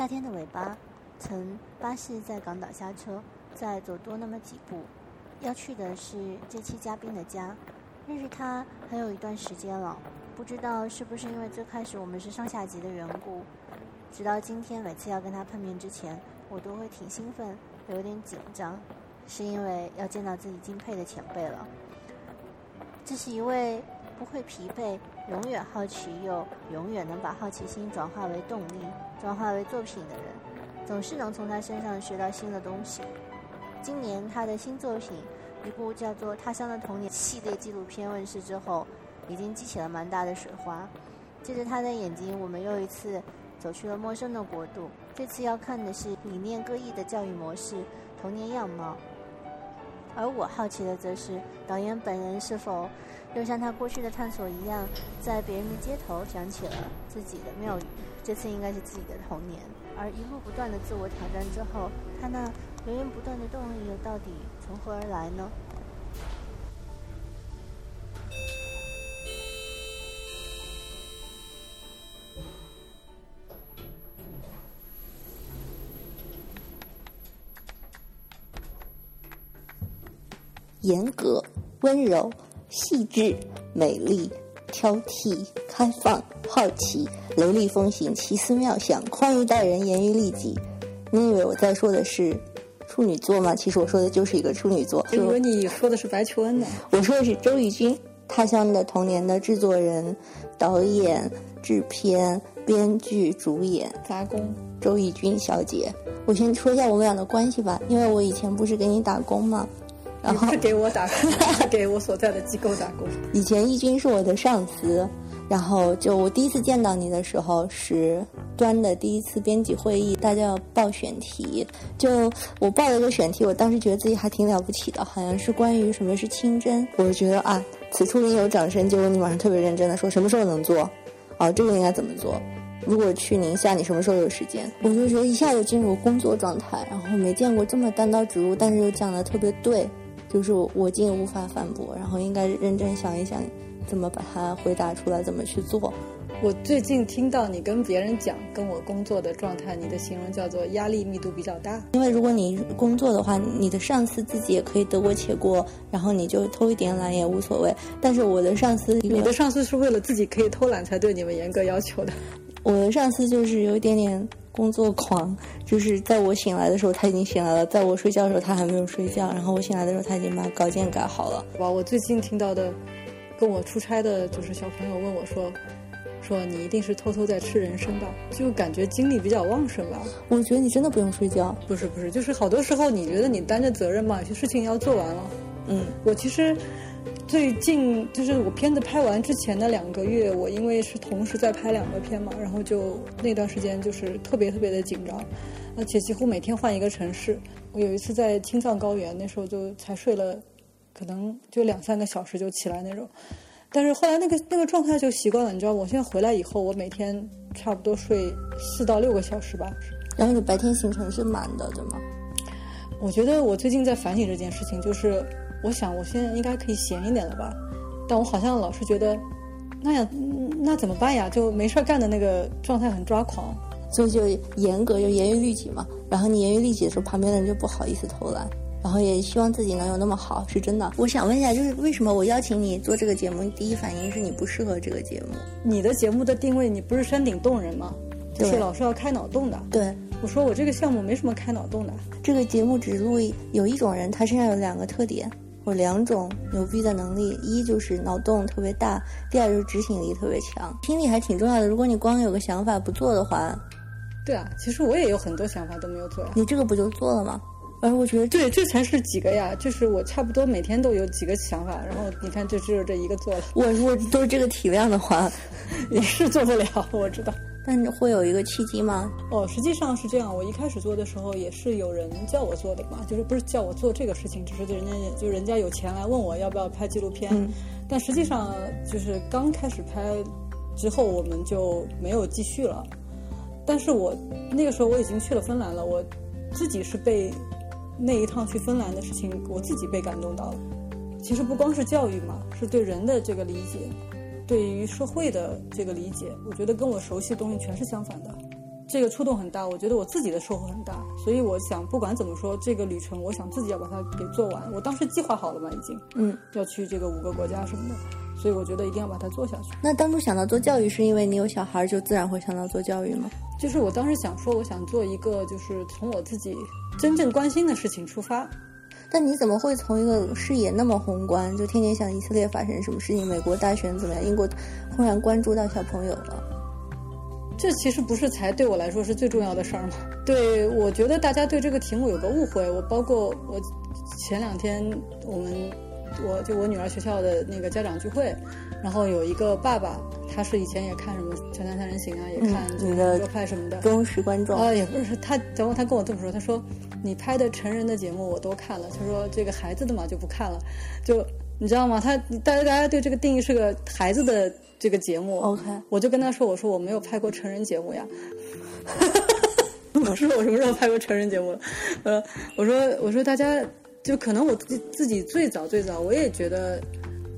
夏天的尾巴，乘巴士在港岛下车，再走多那么几步，要去的是这期嘉宾的家。认识他还有一段时间了，不知道是不是因为最开始我们是上下级的缘故，直到今天每次要跟他碰面之前，我都会挺兴奋，有点紧张，是因为要见到自己敬佩的前辈了。这是一位不会疲惫、永远好奇又永远能把好奇心转化为动力、转化为作品的人，总是能从他身上学到新的东西。今年他的新作品。一部叫做《他乡的童年》系列纪录片问世之后，已经激起了蛮大的水花。借着他的眼睛，我们又一次走去了陌生的国度。这次要看的是理念各异的教育模式、童年样貌。而我好奇的则是，导演本人是否又像他过去的探索一样，在别人的街头想起了自己的庙宇？这次应该是自己的童年。而一路不断的自我挑战之后，他那源源不断的动力又到底？从何而来呢？严格、温柔、细致、美丽、挑剔、开放、好奇、雷厉风行、奇思妙想、宽于待人、严于律己。你以为我在说的是？处女座吗，其实我说的就是一个处女座。以为你说的是白求恩呢？我说的是周轶君，《他乡的童年》的制作人、导演、制片、编剧、主演，杂工周轶君小姐。我先说一下我们俩的关系吧，因为我以前不是给你打工嘛，然后是 给我打工，给我所在的机构打工。以前轶君是我的上司。然后就我第一次见到你的时候是端的第一次编辑会议，大家要报选题，就我报了个选题，我当时觉得自己还挺了不起的，好像是关于什么是清真，我就觉得啊，此处应有掌声。结果你马上特别认真的说什么时候能做，哦，这个应该怎么做？如果去宁夏，你什么时候有时间？我就觉得一下就进入工作状态，然后没见过这么单刀直入，但是又讲的特别对，就是我竟无法反驳，然后应该认真想一想。怎么把它回答出来？怎么去做？我最近听到你跟别人讲跟我工作的状态，你的形容叫做压力密度比较大。因为如果你工作的话，你的上司自己也可以得过且过，然后你就偷一点懒也无所谓。但是我的上司，你的上司是为了自己可以偷懒才对你们严格要求的。我的上司就是有一点点工作狂，就是在我醒来的时候他已经醒来了，在我睡觉的时候他还没有睡觉，然后我醒来的时候他已经把稿件改好了。哇，我最近听到的。跟我出差的就是小朋友问我说：“说你一定是偷偷在吃人参吧？就感觉精力比较旺盛吧？”我觉得你真的不用睡觉。不是不是，就是好多时候你觉得你担着责任嘛，有些事情要做完了。嗯，我其实最近就是我片子拍完之前的两个月，我因为是同时在拍两个片嘛，然后就那段时间就是特别特别的紧张，而且几乎每天换一个城市。我有一次在青藏高原，那时候就才睡了。可能就两三个小时就起来那种，但是后来那个那个状态就习惯了，你知道，我现在回来以后，我每天差不多睡四到六个小时吧。然后你白天行程是满的，对吗？我觉得我最近在反省这件事情，就是我想我现在应该可以闲一点了吧，但我好像老是觉得那样那怎么办呀？就没事干的那个状态很抓狂，所以就严格就严于律己嘛。然后你严于律己的时候，旁边的人就不好意思偷懒。然后也希望自己能有那么好，是真的。我想问一下，就是为什么我邀请你做这个节目，第一反应是你不适合这个节目？你的节目的定位，你不是山顶洞人吗？就是老是要开脑洞的。对，我说我这个项目没什么开脑洞的。这个节目只录有一种人，他身上有两个特点，或两种牛逼的能力：一就是脑洞特别大，第二就是执行力特别强。听力还挺重要的，如果你光有个想法不做的话，对啊，其实我也有很多想法都没有做呀。你这个不就做了吗？哎我觉得对，这才是几个呀？就是我差不多每天都有几个想法，然后你看，就只有这一个做了。我如果都是这个体量的话，也是做不了，我知道。但会有一个契机吗？哦，实际上是这样。我一开始做的时候，也是有人叫我做的嘛，就是不是叫我做这个事情，只是人家就人家有钱来问我要不要拍纪录片。但实际上就是刚开始拍之后，我们就没有继续了。但是我那个时候我已经去了芬兰了，我自己是被。那一趟去芬兰的事情，我自己被感动到了。其实不光是教育嘛，是对人的这个理解，对于社会的这个理解，我觉得跟我熟悉的东西全是相反的。这个触动很大，我觉得我自己的收获很大，所以我想不管怎么说，这个旅程我想自己要把它给做完。我当时计划好了嘛，已经，嗯，要去这个五个国家什么的，所以我觉得一定要把它做下去。那当初想到做教育，是因为你有小孩，就自然会想到做教育吗？就是我当时想说，我想做一个，就是从我自己真正关心的事情出发。但你怎么会从一个视野那么宏观，就天天想以色列发生什么事情，美国大选怎么样，英国忽然关注到小朋友了？这其实不是才对我来说是最重要的事儿吗？对，我觉得大家对这个题目有个误会。我包括我前两天我们我就我女儿学校的那个家长聚会，然后有一个爸爸，他是以前也看什么《锵锵三人行》啊，也看《这个派》什么的忠实观众啊，也不是他，然后他跟我这么说，他说你拍的成人的节目我都看了，他说这个孩子的嘛就不看了，就你知道吗？他大家大家对这个定义是个孩子的。这个节目，OK，我就跟他说：“我说我没有拍过成人节目呀。”我说我什么时候拍过成人节目了？呃，我说我说大家就可能我自己自己最早最早我也觉得，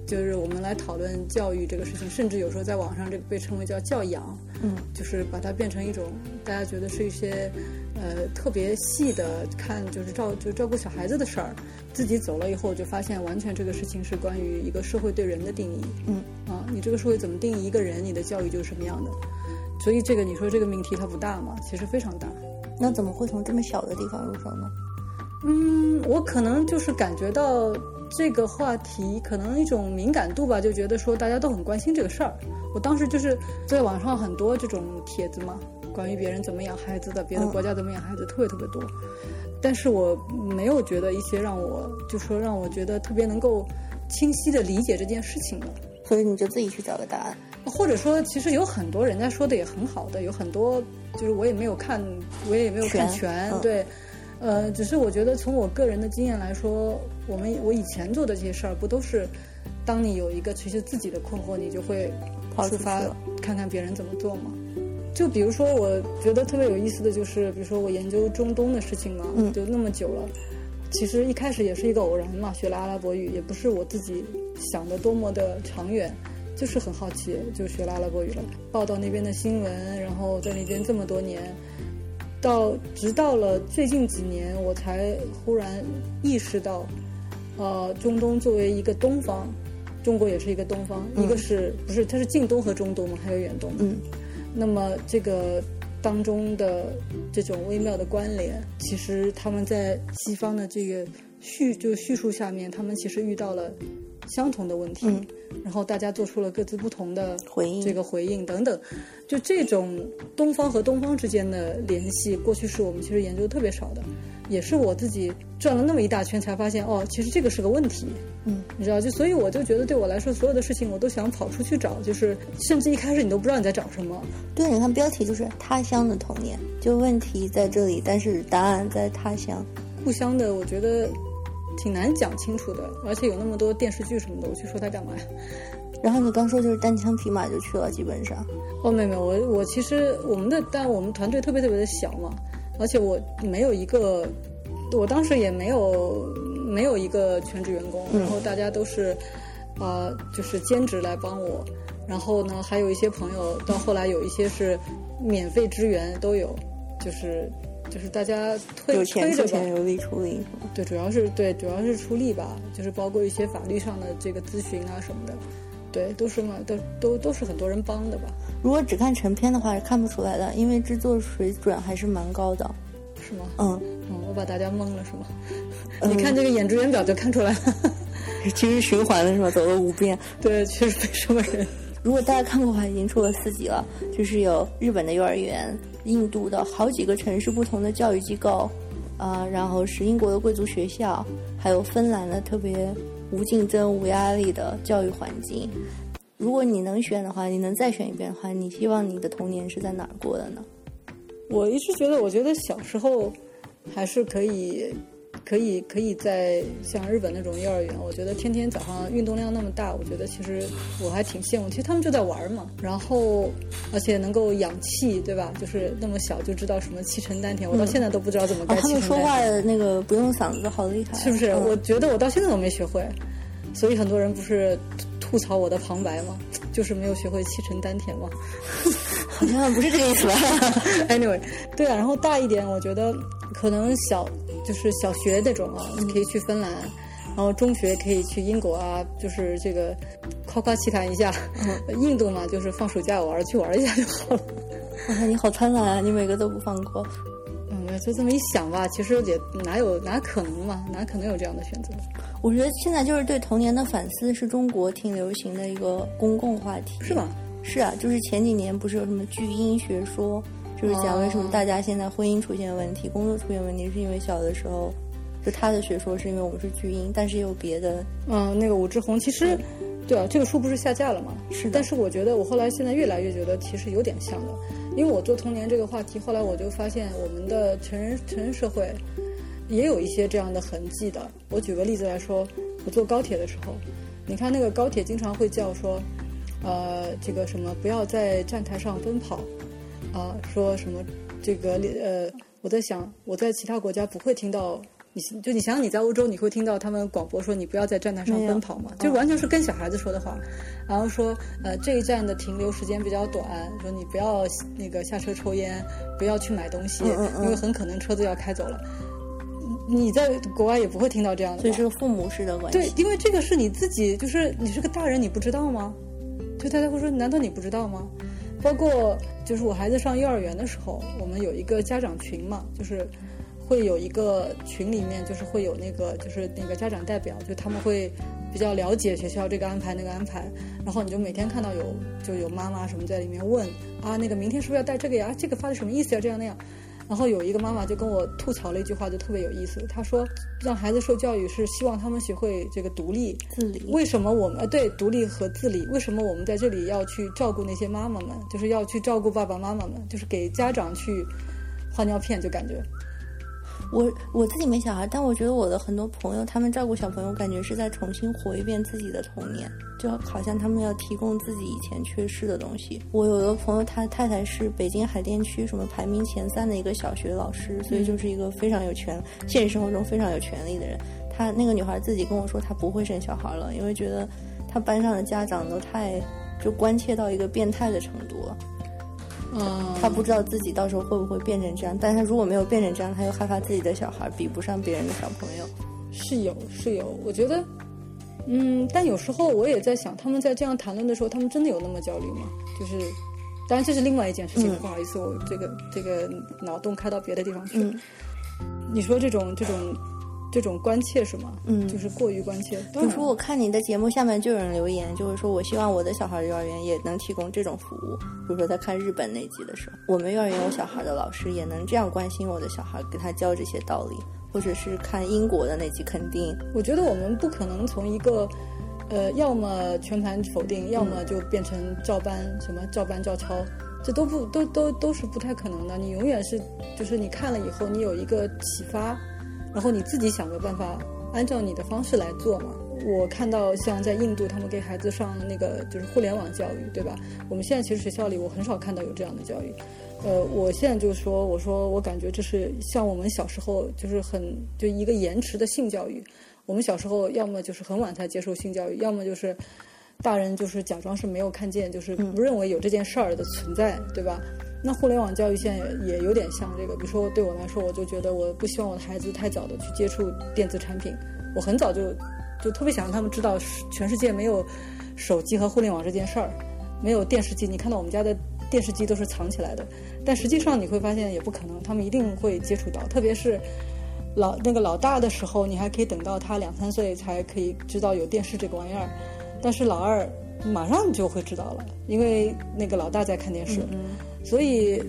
就是我们来讨论教育这个事情，甚至有时候在网上这个被称为叫教养，嗯，就是把它变成一种大家觉得是一些呃特别细的看，就是照就照顾小孩子的事儿。自己走了以后，就发现完全这个事情是关于一个社会对人的定义。嗯啊，你这个社会怎么定义一个人，你的教育就是什么样的。所以这个你说这个命题它不大吗？其实非常大。那怎么会从这么小的地方入手呢？嗯，我可能就是感觉到这个话题可能一种敏感度吧，就觉得说大家都很关心这个事儿。我当时就是在网上很多这种帖子嘛，关于别人怎么养孩子的，别的国家怎么养孩子，特别特别多。但是我没有觉得一些让我就说让我觉得特别能够清晰的理解这件事情的，所以你就自己去找个答案，或者说其实有很多人家说的也很好的，有很多就是我也没有看，我也没有看全，对，呃，只是我觉得从我个人的经验来说，我们我以前做的这些事儿不都是，当你有一个其实自己的困惑，你就会出发看看别人怎么做吗？就比如说，我觉得特别有意思的就是，比如说我研究中东的事情嘛，就那么久了。其实一开始也是一个偶然嘛，学了阿拉伯语，也不是我自己想的多么的长远，就是很好奇，就学了阿拉伯语了。报道那边的新闻，然后在那边这么多年，到直到了最近几年，我才忽然意识到，呃，中东作为一个东方，中国也是一个东方，一个是不是它是近东和中东嘛，还有远东。嗯。那么这个当中的这种微妙的关联，其实他们在西方的这个叙就叙述下面，他们其实遇到了相同的问题，然后大家做出了各自不同的回应，这个回应。等等，就这种东方和东方之间的联系，过去是我们其实研究特别少的。也是我自己转了那么一大圈才发现，哦，其实这个是个问题，嗯，你知道，就所以我就觉得对我来说，所有的事情我都想跑出去找，就是甚至一开始你都不知道你在找什么。对，你看标题就是他乡的童年，就问题在这里，但是答案在他乡。故乡的，我觉得挺难讲清楚的，而且有那么多电视剧什么的，我去说它干嘛呀？然后你刚说就是单枪匹马就去了，基本上。哦，没有没有，我我其实我们的，但我们团队特别特别的小嘛。而且我没有一个，我当时也没有没有一个全职员工，然后大家都是，呃，就是兼职来帮我，然后呢，还有一些朋友，到后来有一些是免费支援都有，就是就是大家推推着吧，有力出力，对，主要是对，主要是出力吧，就是包括一些法律上的这个咨询啊什么的。对，都是嘛，都都都是很多人帮的吧。如果只看成片的话，是看不出来的，因为制作水准还是蛮高的。是吗？嗯嗯，我把大家蒙了是吗？你看这个演职员表就看出来了。其实循环了是吧？走了五遍。对，确实没什么人。如果大家看过的话，已经出了四集了，就是有日本的幼儿园、印度的好几个城市不同的教育机构，啊，然后是英国的贵族学校，还有芬兰的特别。无竞争、无压力的教育环境。如果你能选的话，你能再选一遍的话，你希望你的童年是在哪儿过的呢？我一直觉得，我觉得小时候还是可以。可以可以在像日本那种幼儿园，我觉得天天早上运动量那么大，我觉得其实我还挺羡慕。其实他们就在玩嘛，然后而且能够养气，对吧？就是那么小就知道什么气沉丹田，我到现在都不知道怎么该。他们说话的那个不用嗓子，好厉害，是不是？我觉得我到现在都没学会，所以很多人不是吐槽我的旁白吗？就是没有学会气沉丹田吗？好像不是这个意思吧？Anyway，对啊，然后大一点，我觉得可能小就是小学那种啊，可以去芬兰，然后中学可以去英国啊，就是这个夸夸其谈一下。印度嘛，就是放暑假玩去玩一下就好了。哇，你好贪婪啊！你每个都不放过。嗯，就这么一想吧，其实也哪有哪可能嘛，哪可能有这样的选择？我觉得现在就是对童年的反思，是中国挺流行的一个公共话题，是吧？是啊，就是前几年不是有什么巨婴学说，就是讲为什么大家现在婚姻出现问题、工作出现问题，是因为小的时候，就他的学说是因为我们是巨婴，但是也有别的。嗯，那个武志红其实，对啊，这个书不是下架了吗？是，但是我觉得我后来现在越来越觉得其实有点像的。因为我做童年这个话题，后来我就发现我们的成人成人社会也有一些这样的痕迹的。我举个例子来说，我坐高铁的时候，你看那个高铁经常会叫说，呃，这个什么不要在站台上奔跑，啊，说什么这个呃，我在想我在其他国家不会听到。你就你想想你在欧洲你会听到他们广播说你不要在站台上奔跑吗？就完全是跟小孩子说的话，然后说呃这一站的停留时间比较短，说你不要那个下车抽烟，不要去买东西，因为很可能车子要开走了。你在国外也不会听到这样的，所以是个父母式的关系。对，因为这个是你自己，就是你是个大人，你不知道吗？就大家会说难道你不知道吗？包括就是我孩子上幼儿园的时候，我们有一个家长群嘛，就是。会有一个群里面，就是会有那个，就是那个家长代表，就他们会比较了解学校这个安排那个安排，然后你就每天看到有就有妈妈什么在里面问啊，那个明天是不是要带这个呀？这个发的什么意思呀？这样那样，然后有一个妈妈就跟我吐槽了一句话，就特别有意思。她说，让孩子受教育是希望他们学会这个独立自理。为什么我们对独立和自理？为什么我们在这里要去照顾那些妈妈们？就是要去照顾爸爸妈妈们，就是给家长去换尿片，就感觉。我我自己没小孩，但我觉得我的很多朋友，他们照顾小朋友，感觉是在重新活一遍自己的童年，就好像他们要提供自己以前缺失的东西。我有个朋友，他太太是北京海淀区什么排名前三的一个小学老师，所以就是一个非常有权，现实生活中非常有权利的人。他那个女孩自己跟我说，她不会生小孩了，因为觉得她班上的家长都太就关切到一个变态的程度了。嗯，他不知道自己到时候会不会变成这样，但他如果没有变成这样，他又害怕自己的小孩比不上别人的小朋友。是有，是有。我觉得，嗯，但有时候我也在想，他们在这样谈论的时候，他们真的有那么焦虑吗？就是，当然这是另外一件事情。不好意思，我这个这个脑洞开到别的地方去了。你说这种这种。这种关切是吗？嗯，就是过于关切。比如说，我看你的节目下面就有人留言，就是说我希望我的小孩幼儿园也能提供这种服务。比如说，在看日本那集的时候，我们幼儿园有小孩的老师也能这样关心我的小孩，给他教这些道理。或者是看英国的那集，肯定。我觉得我们不可能从一个，呃，要么全盘否定，要么就变成照搬什么照搬照抄，这都不都都都是不太可能的。你永远是就是你看了以后，你有一个启发。然后你自己想个办法，按照你的方式来做嘛。我看到像在印度，他们给孩子上那个就是互联网教育，对吧？我们现在其实学校里我很少看到有这样的教育。呃，我现在就说，我说我感觉这是像我们小时候就是很就一个延迟的性教育。我们小时候要么就是很晚才接受性教育，要么就是大人就是假装是没有看见，就是不认为有这件事儿的存在，对吧？那互联网教育现在也有点像这个，比如说对我来说，我就觉得我不希望我的孩子太早的去接触电子产品。我很早就就特别想让他们知道，全世界没有手机和互联网这件事儿，没有电视机。你看到我们家的电视机都是藏起来的，但实际上你会发现也不可能，他们一定会接触到。特别是老那个老大的时候，你还可以等到他两三岁才可以知道有电视这个玩意儿，但是老二马上就会知道了，因为那个老大在看电视。所以，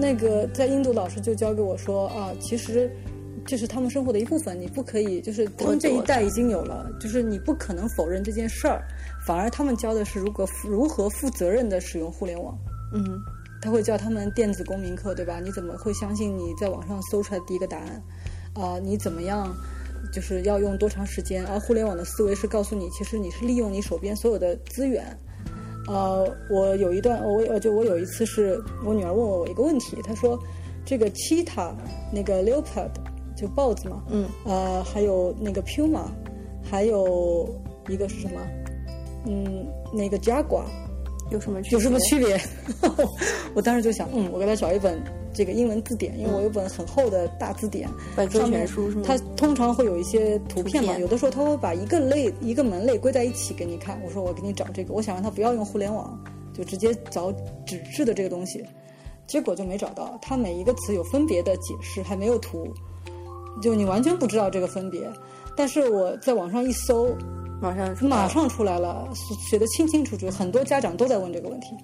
那个在印度老师就教给我说啊，其实这是他们生活的一部分，你不可以就是他们这一代已经有了，就是你不可能否认这件事儿，反而他们教的是如何如何负责任的使用互联网。嗯，他会教他们电子公民课，对吧？你怎么会相信你在网上搜出来第一个答案？啊，你怎么样就是要用多长时间？而互联网的思维是告诉你，其实你是利用你手边所有的资源。呃，我有一段，我就我有一次是我女儿问我一个问题，她说，这个 cheetah 那个 leopard 就豹子嘛，嗯，呃，还有那个 puma，还有一个是什么？嗯，那个 jaguar，有什么区别有什么区别？我当时就想，嗯，我给她找一本这个英文字典，因为我有本很厚的大字典，百科全书是吗？它通常会有一些图片嘛，有的时候他会把一个类一个门类归在一起给你看。我说我给你找这个，我想让他不要用互联网，就直接找纸质的这个东西，结果就没找到。它每一个词有分别的解释，还没有图，就你完全不知道这个分别。但是我在网上一搜。马上马上出来了，写的清清楚楚，很多家长都在问这个问题。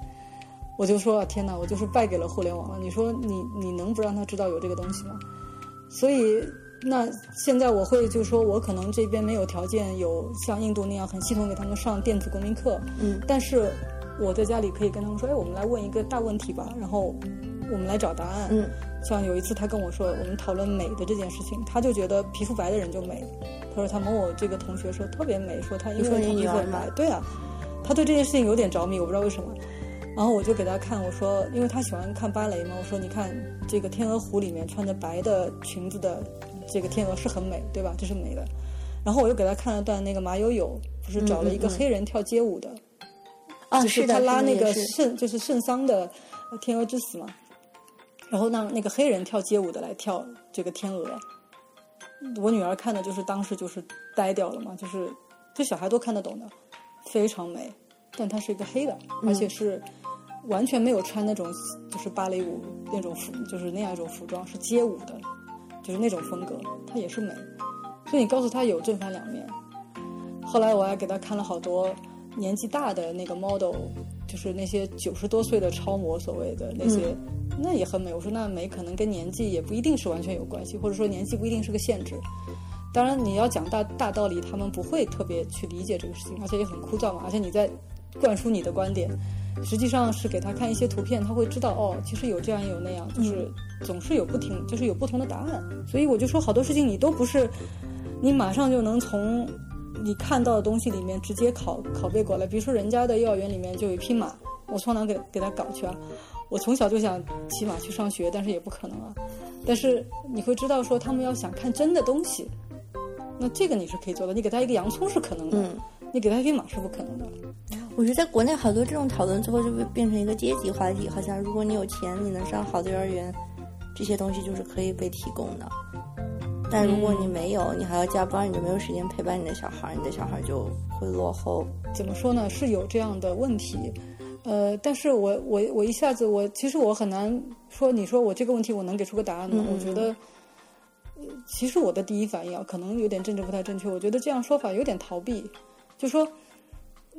我就说天哪，我就是败给了互联网了。你说你你能不让他知道有这个东西吗？所以那现在我会就说我可能这边没有条件有像印度那样很系统给他们上电子公民课，嗯，但是我在家里可以跟他们说，哎，我们来问一个大问题吧，然后我们来找答案，嗯，像有一次他跟我说，我们讨论美的这件事情，他就觉得皮肤白的人就美。他说他某某这个同学说特别美，说他因为他皮肤白，对啊，他对这件事情有点着迷，我不知道为什么。然后我就给他看，我说因为他喜欢看芭蕾嘛，我说你看这个天鹅湖里面穿着白的裙子的这个天鹅是很美，对吧？这是美的。然后我又给他看了段那个马友友，不是找了一个黑人跳街舞的，就是他拉那个圣就是圣桑的天鹅之死嘛，然后让那个黑人跳街舞的来跳这个天鹅。我女儿看的就是当时就是呆掉了嘛，就是这小孩都看得懂的，非常美。但她是一个黑的，而且是完全没有穿那种就是芭蕾舞那种服，就是那样一种服装，是街舞的，就是那种风格，它也是美。所以你告诉他有正反两面。后来我还给他看了好多年纪大的那个 model，就是那些九十多岁的超模，所谓的那些。那也很美。我说那美可能跟年纪也不一定是完全有关系，或者说年纪不一定是个限制。当然你要讲大大道理，他们不会特别去理解这个事情，而且也很枯燥嘛。而且你在灌输你的观点，实际上是给他看一些图片，他会知道哦，其实有这样有那样，就是总是有不停，就是有不同的答案。所以我就说好多事情你都不是你马上就能从你看到的东西里面直接拷拷贝过来。比如说人家的幼儿园里面就有一匹马，我从哪给给他搞去啊？我从小就想骑马去上学，但是也不可能啊。但是你会知道，说他们要想看真的东西，那这个你是可以做的。你给他一个洋葱是可能的，你给他一匹马是不可能的。我觉得在国内好多这种讨论，最后就会变成一个阶级话题。好像如果你有钱，你能上好的幼儿园，这些东西就是可以被提供的。但如果你没有，你还要加班，你就没有时间陪伴你的小孩，你的小孩就会落后。怎么说呢？是有这样的问题。呃，但是我我我一下子我其实我很难说，你说我这个问题我能给出个答案吗？我觉得，其实我的第一反应啊，可能有点政治不太正确。我觉得这样说法有点逃避，就说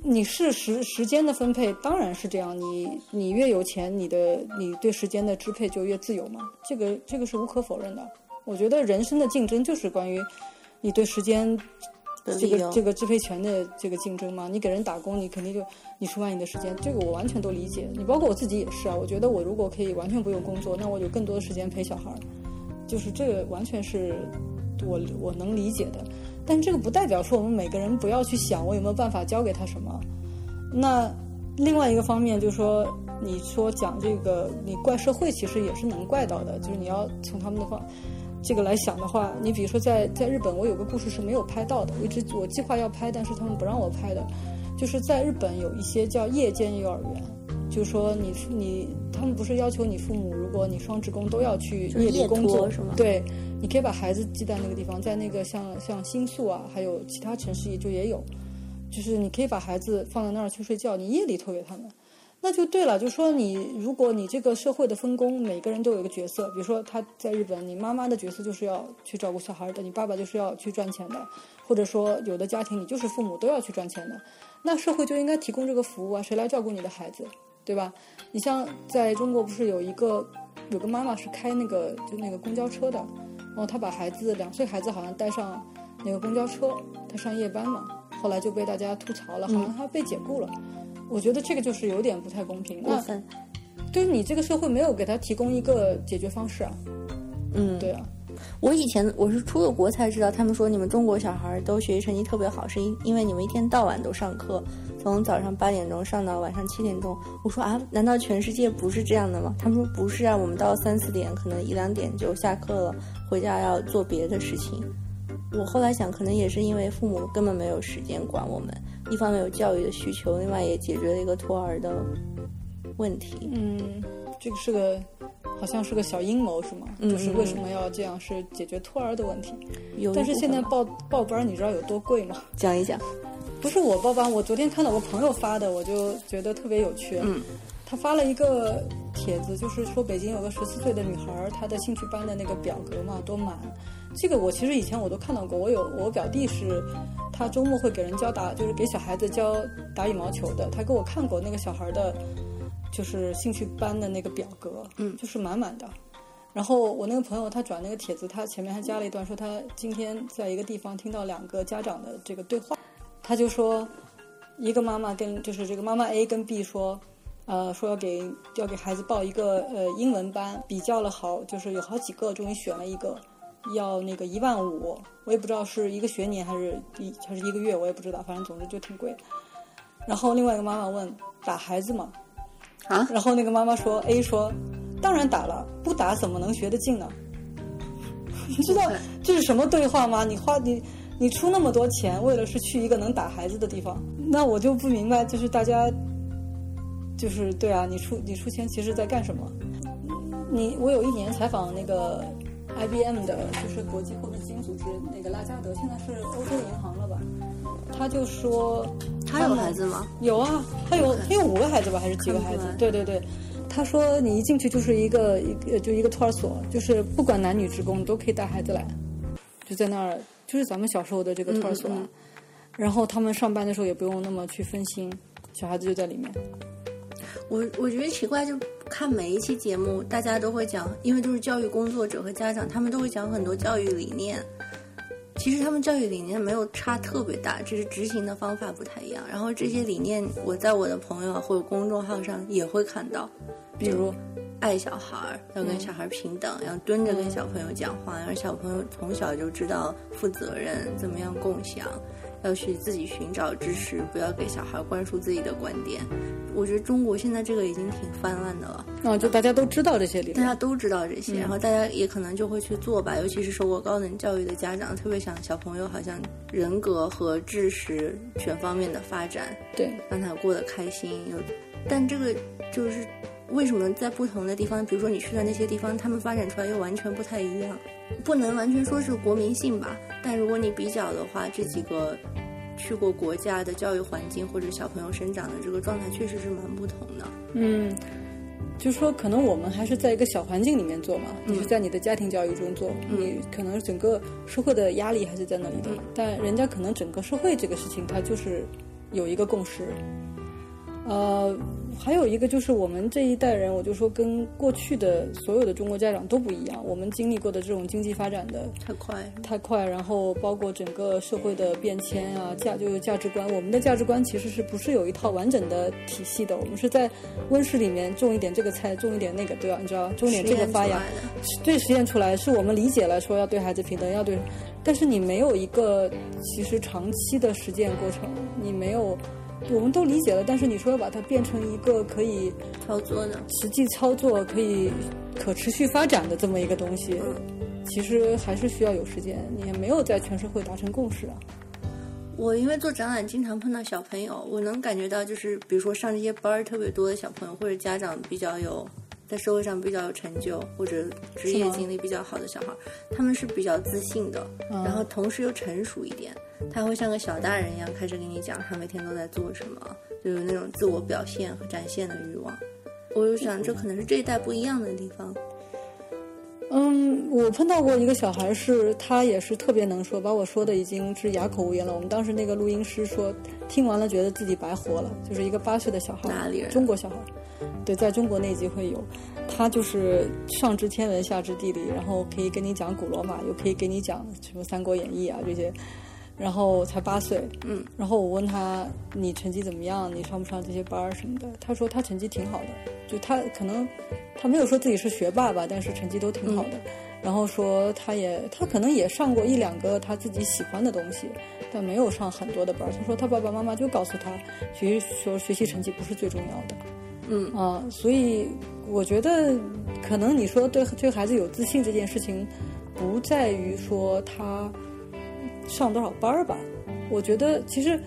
你是时时间的分配当然是这样，你你越有钱，你的你对时间的支配就越自由嘛，这个这个是无可否认的。我觉得人生的竞争就是关于你对时间。这个这个支配权的这个竞争嘛，你给人打工，你肯定就你出卖你的时间，这个我完全都理解。你包括我自己也是啊，我觉得我如果可以完全不用工作，那我有更多的时间陪小孩儿，就是这个完全是我我能理解的。但这个不代表说我们每个人不要去想我有没有办法教给他什么。那另外一个方面就是说，你说讲这个你怪社会，其实也是能怪到的，就是你要从他们的方。这个来想的话，你比如说在在日本，我有个故事是没有拍到的，我一直我计划要拍，但是他们不让我拍的，就是在日本有一些叫夜间幼儿园，就是说你你他们不是要求你父母，如果你双职工都要去夜里工作是吗？对，你可以把孩子寄在那个地方，在那个像像新宿啊，还有其他城市也就也有，就是你可以把孩子放在那儿去睡觉，你夜里托给他们。那就对了，就说你，如果你这个社会的分工，每个人都有一个角色，比如说他在日本，你妈妈的角色就是要去照顾小孩的，你爸爸就是要去赚钱的，或者说有的家庭你就是父母都要去赚钱的，那社会就应该提供这个服务啊，谁来照顾你的孩子，对吧？你像在中国不是有一个有个妈妈是开那个就那个公交车的，然后他把孩子两岁孩子好像带上那个公交车，他上夜班嘛，后来就被大家吐槽了，好像他被解雇了。我觉得这个就是有点不太公平。那，就是你这个社会没有给他提供一个解决方式啊。嗯，对啊。我以前我是出了国才知道，他们说你们中国小孩都学习成绩特别好，是因因为你们一天到晚都上课，从早上八点钟上到晚上七点钟。我说啊，难道全世界不是这样的吗？他们说不是啊，我们到三四点可能一两点就下课了，回家要做别的事情。我后来想，可能也是因为父母根本没有时间管我们，一方面有教育的需求，另外也解决了一个托儿的问题。嗯，这个是个好像是个小阴谋是吗？就是为什么要这样？是解决托儿的问题。但是现在报报班，你知道有多贵吗？讲一讲。不是我报班，我昨天看到我朋友发的，我就觉得特别有趣。嗯。他发了一个帖子，就是说北京有个十四岁的女孩，她的兴趣班的那个表格嘛都满。这个我其实以前我都看到过，我有我表弟是，他周末会给人教打，就是给小孩子教打羽毛球的。他给我看过那个小孩的，就是兴趣班的那个表格，嗯，就是满满的。然后我那个朋友他转那个帖子，他前面还加了一段说他今天在一个地方听到两个家长的这个对话，他就说一个妈妈跟就是这个妈妈 A 跟 B 说，呃，说要给要给孩子报一个呃英文班，比较了好，就是有好几个，终于选了一个。要那个一万五，我也不知道是一个学年还是一还是一个月，我也不知道，反正总之就挺贵。然后另外一个妈妈问打孩子吗？啊？然后那个妈妈说 A 说，当然打了，不打怎么能学得进呢？你知道这是什么对话吗？你花你你出那么多钱，为了是去一个能打孩子的地方，那我就不明白，就是大家就是对啊，你出你出钱其实在干什么？你我有一年采访那个。IBM 的就是国际货币基金组织那个拉加德，现在是欧洲银行了吧？他就说他有孩子吗？有啊，他有他有五个孩子吧，还是几个孩子？对对对，他说你一进去就是一个一个就一个托儿所，就是不管男女职工都可以带孩子来，就在那儿，就是咱们小时候的这个托儿所。然后他们上班的时候也不用那么去分心，小孩子就在里面。我我觉得奇怪就。看每一期节目，大家都会讲，因为都是教育工作者和家长，他们都会讲很多教育理念。其实他们教育理念没有差特别大，只是执行的方法不太一样。然后这些理念，我在我的朋友或者公众号上也会看到，比如爱小孩，要跟小孩平等，要蹲着跟小朋友讲话，让小朋友从小就知道负责任，怎么样共享。要去自己寻找知识，不要给小孩灌输自己的观点。我觉得中国现在这个已经挺泛滥的了。啊，就大家都知道这些理念，大家都知道这些，然后大家也可能就会去做吧。尤其是受过高等教育的家长，特别想小朋友好像人格和知识全方面的发展，对，让他过得开心。有，但这个就是为什么在不同的地方，比如说你去的那些地方，他们发展出来又完全不太一样。不能完全说是国民性吧，但如果你比较的话，这几个去过国家的教育环境或者小朋友生长的这个状态，确实是蛮不同的。嗯，就是说，可能我们还是在一个小环境里面做嘛，你是在你的家庭教育中做，你可能整个社会的压力还是在那里的，但人家可能整个社会这个事情，它就是有一个共识。呃，还有一个就是我们这一代人，我就说跟过去的所有的中国家长都不一样。我们经历过的这种经济发展的太快太快，然后包括整个社会的变迁啊，价就是价值观。我们的价值观其实是不是有一套完整的体系的？我们是在温室里面种一点这个菜，种一点那个，对吧？你知道，种点这个发芽，对，实验出来是我们理解来说要对孩子平等，要对，但是你没有一个其实长期的实践过程，你没有。我们都理解了，但是你说要把它变成一个可以操作的、实际操作、可以可持续发展的这么一个东西，其实还是需要有时间。你也没有在全社会达成共识啊。我因为做展览，经常碰到小朋友，我能感觉到，就是比如说上这些班儿特别多的小朋友，或者家长比较有在社会上比较有成就，或者职业经历比较好的小孩，他们是比较自信的，然后同时又成熟一点。他会像个小大人一样开始跟你讲他每天都在做什么，就有那种自我表现和展现的欲望。我就想，这可能是这一代不一样的地方。嗯，我碰到过一个小孩，是他也是特别能说，把我说的已经是哑口无言了。我们当时那个录音师说，听完了觉得自己白活了，就是一个八岁的小孩，哪里人？中国小孩。对，在中国那集会有，他就是上知天文下知地理，然后可以跟你讲古罗马，又可以给你讲什么《三国演义》啊这些。然后才八岁，嗯，然后我问他你成绩怎么样？你上不上这些班儿什么的？他说他成绩挺好的，就他可能他没有说自己是学霸吧，但是成绩都挺好的。然后说他也他可能也上过一两个他自己喜欢的东西，但没有上很多的班儿。他说他爸爸妈妈就告诉他，学说学习成绩不是最重要的，嗯啊，所以我觉得可能你说对对孩子有自信这件事情，不在于说他。上多少班儿吧。我觉得其实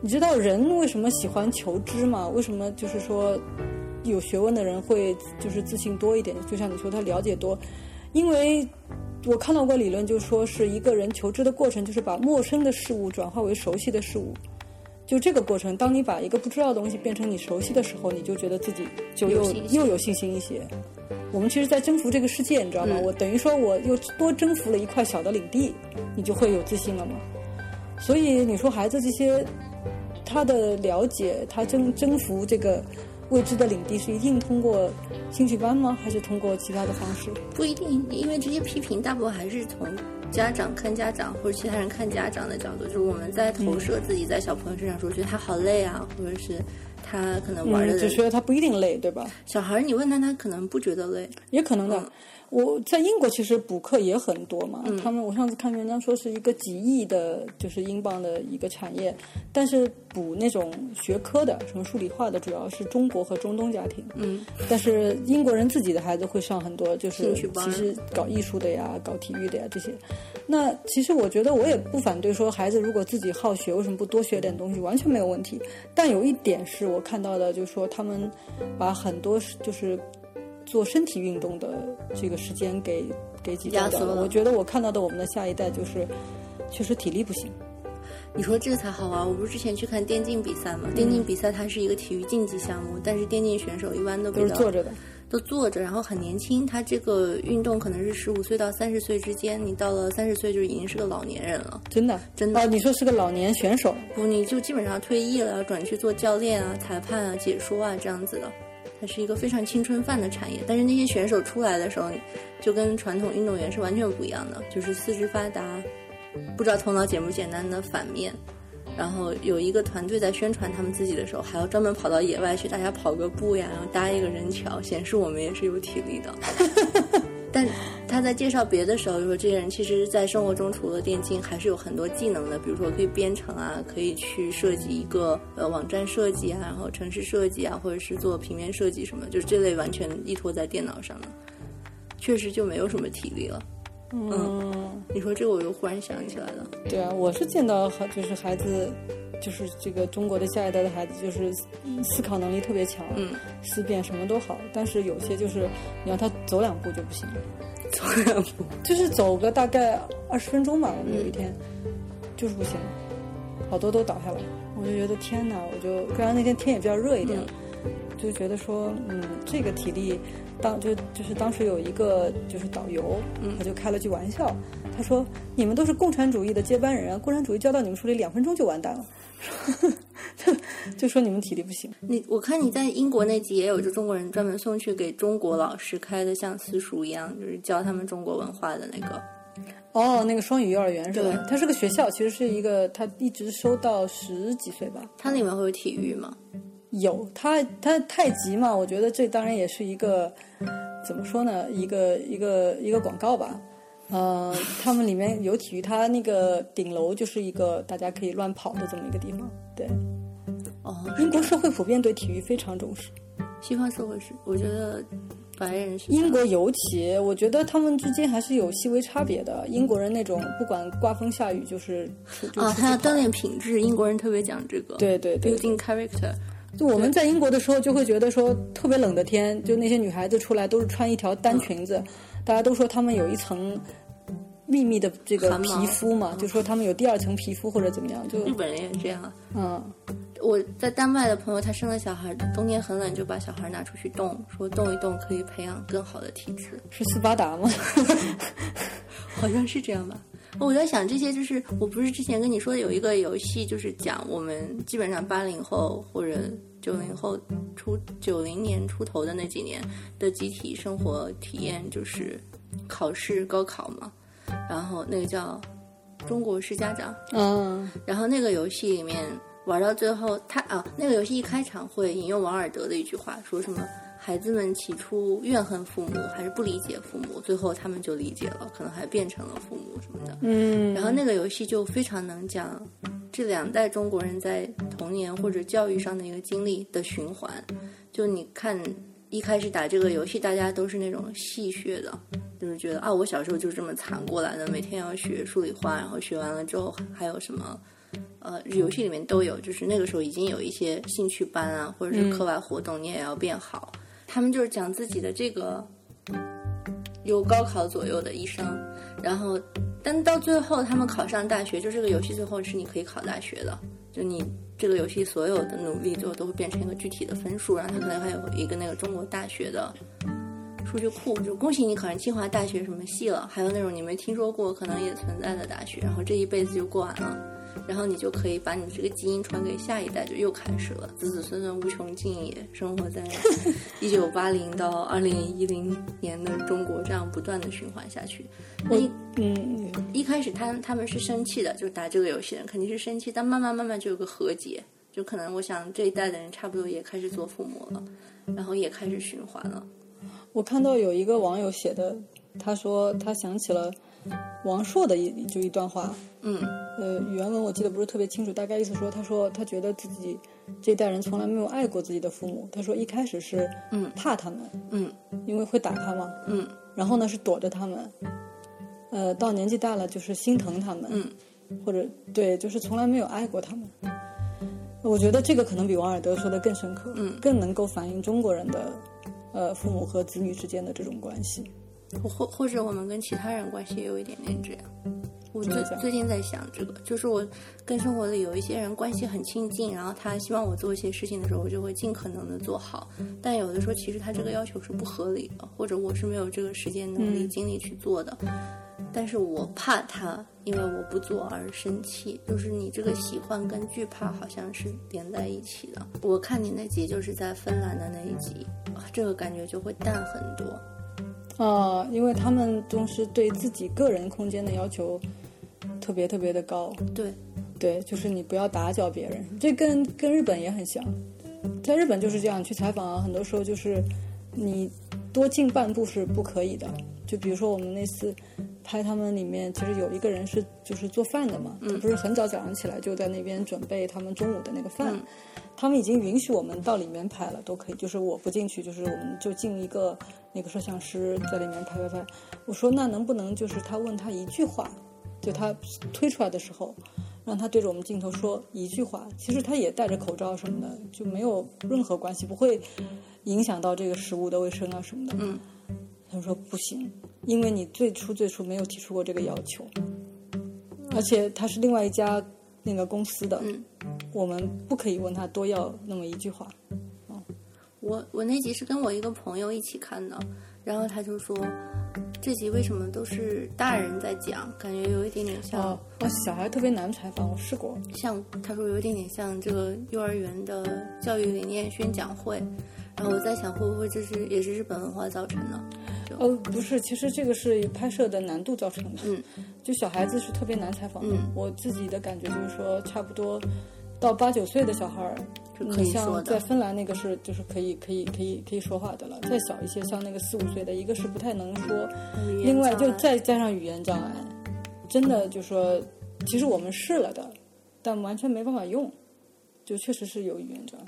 你知道人为什么喜欢求知吗？为什么就是说有学问的人会就是自信多一点？就像你说他了解多，因为我看到过理论，就说是一个人求知的过程，就是把陌生的事物转化为熟悉的事物。就这个过程，当你把一个不知道的东西变成你熟悉的时候，你就觉得自己就又又有信心一些。我们其实，在征服这个世界，你知道吗？我等于说，我又多征服了一块小的领地，你就会有自信了嘛。所以你说孩子这些，他的了解，他征征服这个未知的领地，是一定通过兴趣班吗？还是通过其他的方式？不一定，因为这些批评大部分还是从家长看家长，或者其他人看家长的角度，就是我们在投射自己在小朋友身上，说觉得他好累啊，或者是。他可能玩的，就觉得他不一定累，对吧？小孩，你问他，他可能不觉得累，也可能的。我在英国其实补课也很多嘛，他们我上次看文章说是一个几亿的，就是英镑的一个产业，但是补那种学科的，什么数理化的，主要是中国和中东家庭。嗯，但是英国人自己的孩子会上很多，就是其实搞艺术的呀，搞体育的呀这些。那其实我觉得我也不反对说孩子如果自己好学，为什么不多学点东西，完全没有问题。但有一点是我看到的，就是说他们把很多就是。做身体运动的这个时间给给挤掉了。我觉得我看到的我们的下一代就是确实体力不行。你说这才好玩！我不是之前去看电竞比赛吗？电竞比赛它是一个体育竞技项目，但是电竞选手一般都比较坐着的，都坐着，然后很年轻。他这个运动可能是十五岁到三十岁之间，你到了三十岁就已经是个老年人了。真的，真的。哦，你说是个老年选手？不，你就基本上退役了，转去做教练啊、裁判啊、解说啊这样子的。它是一个非常青春饭的产业，但是那些选手出来的时候，就跟传统运动员是完全不一样的，就是四肢发达，不知道头脑简不简单的反面。然后有一个团队在宣传他们自己的时候，还要专门跑到野外去，大家跑个步呀，然后搭一个人桥，显示我们也是有体力的。但他在介绍别的时候就说，这些人其实，在生活中除了电竞，还是有很多技能的，比如说可以编程啊，可以去设计一个呃网站设计啊，然后城市设计啊，或者是做平面设计什么，就是这类完全依托在电脑上的，确实就没有什么体力了。嗯，你说这个，我又忽然想起来了。对啊，我是见到好就是孩子。就是这个中国的下一代的孩子，就是思考能力特别强，嗯，思辨什么都好，但是有些就是你让他走两步就不行，走两步就是走个大概二十分钟吧。我们有一天就是不行，好多都倒下来，我就觉得天哪！我就刚刚那天天也比较热一点，就觉得说，嗯，这个体力，当就就是当时有一个就是导游，他就开了句玩笑，他说：“你们都是共产主义的接班人啊，共产主义交到你们手里两分钟就完蛋了。”就说你们体力不行。你我看你在英国那集也有，就中国人专门送去给中国老师开的，像私塾一样，就是教他们中国文化的那个。哦，那个双语幼儿园是吧？它是个学校，其实是一个，它一直收到十几岁吧。它里面会有体育吗？有，他他太极嘛，我觉得这当然也是一个怎么说呢？一个一个一个广告吧。呃，他们里面有体育，它那个顶楼就是一个大家可以乱跑的这么一个地方。对，哦，英国社会普遍对体育非常重视。西方社会是，我觉得白人是。英国尤其，我觉得他们之间还是有细微差别的。英国人那种不管刮风下雨就是啊，他要锻炼品质，英国人特别讲这个。对对对，building character。就我们在英国的时候，就会觉得说特别冷的天，就那些女孩子出来都是穿一条单裙子。大家都说她们有一层秘密的这个皮肤嘛，就说她们有第二层皮肤或者怎么样。就日本人也这样。嗯，我在丹麦的朋友，他生了小孩，冬天很冷，就把小孩拿出去冻，说冻一冻可以培养更好的体质。是斯巴达吗？好像是这样吧。我在想，这些就是我不是之前跟你说的有一个游戏，就是讲我们基本上八零后或者。九零后出九零年出头的那几年的集体生活体验就是考试高考嘛，然后那个叫中国式家长，嗯，然后那个游戏里面玩到最后，他啊，那个游戏一开场会引用王尔德的一句话，说什么孩子们起初怨恨父母，还是不理解父母，最后他们就理解了，可能还变成了父母什么的，嗯，然后那个游戏就非常能讲。这两代中国人在童年或者教育上的一个经历的循环，就你看一开始打这个游戏，大家都是那种戏谑的，就是觉得啊，我小时候就是这么惨过来的，每天要学数理化，然后学完了之后还有什么，呃，游戏里面都有，就是那个时候已经有一些兴趣班啊，或者是课外活动，你也要变好。他们就是讲自己的这个有高考左右的一生，然后但到最后他们考上大学，就这个游戏最后是你可以考大学的，就你。这个游戏所有的努力最后都会变成一个具体的分数，然后它可能还有一个那个中国大学的数据库，就恭喜你考上清华大学什么系了，还有那种你没听说过可能也存在的大学，然后这一辈子就过完了。然后你就可以把你这个基因传给下一代，就又开始了，子子孙孙无穷尽也，生活在 一九八零到二零一零年的中国，这样不断的循环下去。那嗯，一开始他他们是生气的，就打这个游戏人肯定是生气，但慢慢慢慢就有个和解，就可能我想这一代的人差不多也开始做父母了，然后也开始循环了。我看到有一个网友写的，他说他想起了。王朔的一就一段话，嗯，呃，原文我记得不是特别清楚，大概意思说，他说他觉得自己这代人从来没有爱过自己的父母。他说一开始是嗯。怕他们，嗯，因为会打他嘛，嗯，然后呢是躲着他们，呃，到年纪大了就是心疼他们，嗯，或者对，就是从来没有爱过他们。我觉得这个可能比王尔德说的更深刻，嗯，更能够反映中国人的呃父母和子女之间的这种关系。或或者我们跟其他人关系也有一点点这样。我最最近在想这个，就是我跟生活里有一些人关系很亲近，然后他希望我做一些事情的时候，我就会尽可能的做好。但有的时候其实他这个要求是不合理的，或者我是没有这个时间、能力、精力去做的。但是我怕他因为我不做而生气，就是你这个喜欢跟惧怕好像是连在一起的。我看你那集就是在芬兰的那一集，这个感觉就会淡很多。啊，因为他们都是对自己个人空间的要求特别特别的高。对，对，就是你不要打搅别人。这跟跟日本也很像，在日本就是这样。去采访啊，很多时候就是你多进半步是不可以的。就比如说我们那次拍他们里面，其实有一个人是就是做饭的嘛，他不是很早早上起来就在那边准备他们中午的那个饭。他们已经允许我们到里面拍了，都可以。就是我不进去，就是我们就进一个那个摄像师在里面拍拍拍。我说那能不能就是他问他一句话，就他推出来的时候，让他对着我们镜头说一句话。其实他也戴着口罩什么的，就没有任何关系，不会影响到这个食物的卫生啊什么的。嗯，他说不行，因为你最初最初没有提出过这个要求，而且他是另外一家。那个公司的，嗯，我们不可以问他多要那么一句话。哦，我我那集是跟我一个朋友一起看的，然后他就说，这集为什么都是大人在讲，感觉有一点点像。哦，小孩特别难采访，我试过。像他说有一点点像这个幼儿园的教育理念宣讲会，然后我在想会不会这是也是日本文化造成的。哦，不是，其实这个是拍摄的难度造成的。嗯，就小孩子是特别难采访的。我自己的感觉就是说，差不多到八九岁的小孩儿，你像在芬兰那个是就是可以可以可以可以说话的了。再小一些，像那个四五岁的，一个是不太能说，另外就再加上语言障碍，真的就说，其实我们试了的，但完全没办法用，就确实是有语言障碍。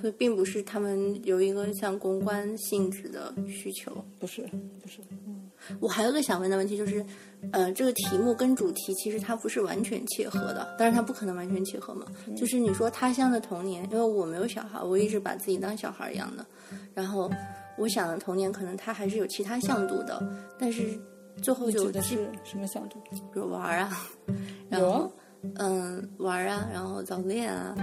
所以并不是他们有一个像公关性质的需求，不是，不是。嗯，我还有个想问的问题就是，呃，这个题目跟主题其实它不是完全切合的，但是它不可能完全切合嘛。就是你说他乡的童年，因为我没有小孩，我一直把自己当小孩一样的，然后我想的童年可能它还是有其他向度的，但是最后就的是什么向度？比如玩啊，然后嗯玩啊，然后早恋啊。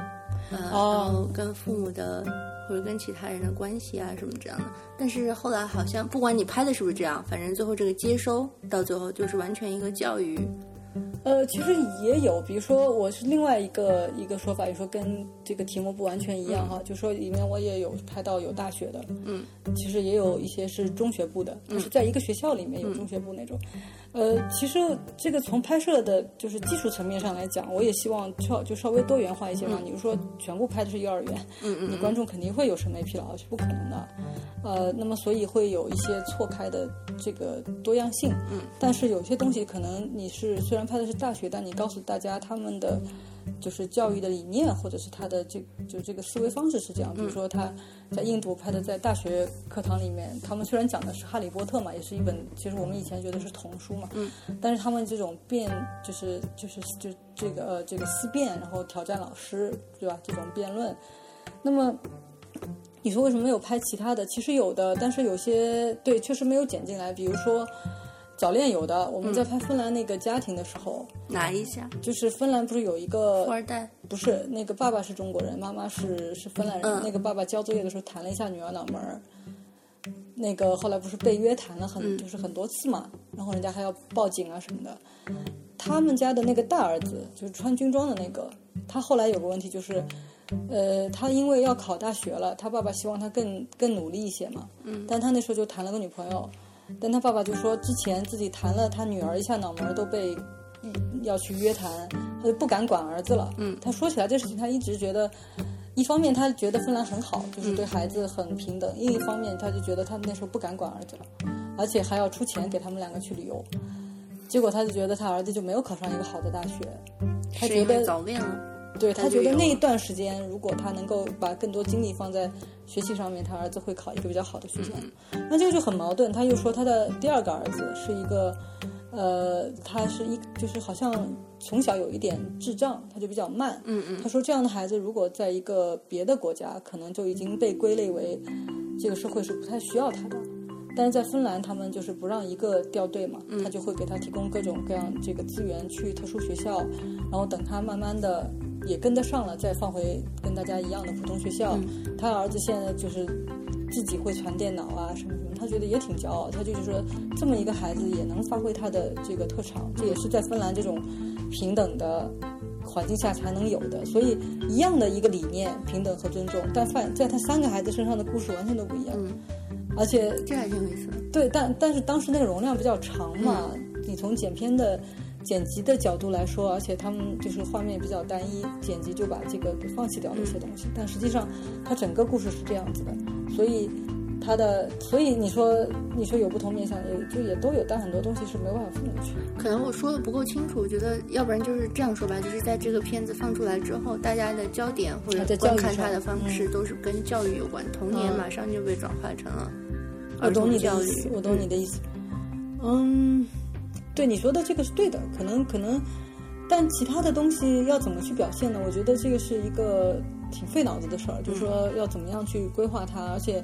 呃，然后跟父母的或者跟其他人的关系啊什么这样的，但是后来好像不管你拍的是不是这样，反正最后这个接收到最后就是完全一个教育。呃，其实也有，比如说我是另外一个一个说法，也说跟这个题目不完全一样哈，就说里面我也有拍到有大学的，嗯，其实也有一些是中学部的，就是在一个学校里面有中学部那种。呃，其实这个从拍摄的就是技术层面上来讲，我也希望稍就稍微多元化一些嘛。你如说全部拍的是幼儿园，嗯嗯，你观众肯定会有审美疲劳，是不可能的。呃，那么所以会有一些错开的这个多样性。嗯，但是有些东西可能你是虽然拍的是大学，但你告诉大家他们的就是教育的理念，或者是他的这就这个思维方式是这样。比如说他在印度拍的，在大学课堂里面，他们虽然讲的是《哈利波特》嘛，也是一本其实我们以前觉得是童书嘛，嗯，但是他们这种辩就是就是就这个呃这个思辨，然后挑战老师，对吧？这种辩论，那么你说为什么没有拍其他的？其实有的，但是有些对确实没有剪进来，比如说。早恋有的，我们在拍芬兰那个家庭的时候，哪一下？就是芬兰不是有一个富二代？不是，那个爸爸是中国人，妈妈是是芬兰人。那个爸爸交作业的时候弹了一下女儿脑门儿，那个后来不是被约谈了很就是很多次嘛，然后人家还要报警啊什么的。他们家的那个大儿子就是穿军装的那个，他后来有个问题就是，呃，他因为要考大学了，他爸爸希望他更更努力一些嘛，嗯，但他那时候就谈了个女朋友。但他爸爸就说，之前自己谈了他女儿一下脑门都被要去约谈，他就不敢管儿子了。嗯，他说起来这事情，他一直觉得，一方面他觉得芬兰很好，就是对孩子很平等；另一方面，他就觉得他那时候不敢管儿子了，而且还要出钱给他们两个去旅游。结果他就觉得他儿子就没有考上一个好的大学，他觉得早恋了。对他觉得那一段时间，如果他能够把更多精力放在学习上面，他儿子会考一个比较好的学校。那这个就很矛盾。他又说他的第二个儿子是一个，呃，他是一就是好像从小有一点智障，他就比较慢。嗯嗯。他说这样的孩子如果在一个别的国家，可能就已经被归类为这个社会是不太需要他的。但是在芬兰，他们就是不让一个掉队嘛，他就会给他提供各种各样这个资源去特殊学校，然后等他慢慢的。也跟得上了，再放回跟大家一样的普通学校。他儿子现在就是自己会传电脑啊，什么什么，他觉得也挺骄傲。他就是说，这么一个孩子也能发挥他的这个特长，这也是在芬兰这种平等的环境下才能有的。所以，一样的一个理念，平等和尊重，但放在他三个孩子身上的故事完全都不一样。而且这还挺有意思。对，但但是当时那个容量比较长嘛，你从剪片的。剪辑的角度来说，而且他们就是画面比较单一，剪辑就把这个给放弃掉了一些东西。但实际上，它整个故事是这样子的，所以它的，所以你说你说有不同面向，也就也都有，但很多东西是没办法放进去。可能我说的不够清楚，我觉得要不然就是这样说吧，就是在这个片子放出来之后，大家的焦点或者观看它的方式都是跟教育有关，童年马上就被转化成了儿童教育。我懂你的意思，嗯。对你说的这个是对的，可能可能，但其他的东西要怎么去表现呢？我觉得这个是一个挺费脑子的事儿，就是说要怎么样去规划它，而且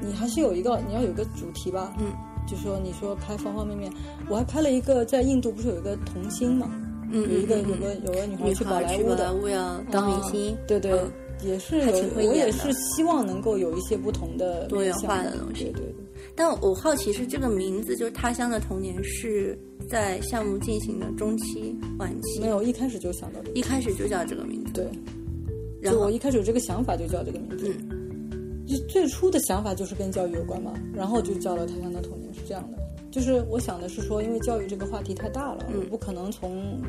你还是有一个你要有个主题吧，嗯，就是说你说拍方方面面，我还拍了一个在印度不是有一个童星嘛，嗯，有一个有个有个女孩去宝莱坞的，要当明星，对对，也是有，我也是希望能够有一些不同的多元化的东西，对对。但我好奇是这个名字，就是《他乡的童年》是在项目进行的中期、晚期？没有，一开始就想到，一开始就叫这个名字。对，然后我一开始有这个想法就叫这个名字。嗯，就最初的想法就是跟教育有关嘛，然后就叫了《他乡的童年》，是这样的。就是我想的是说，因为教育这个话题太大了，我不可能从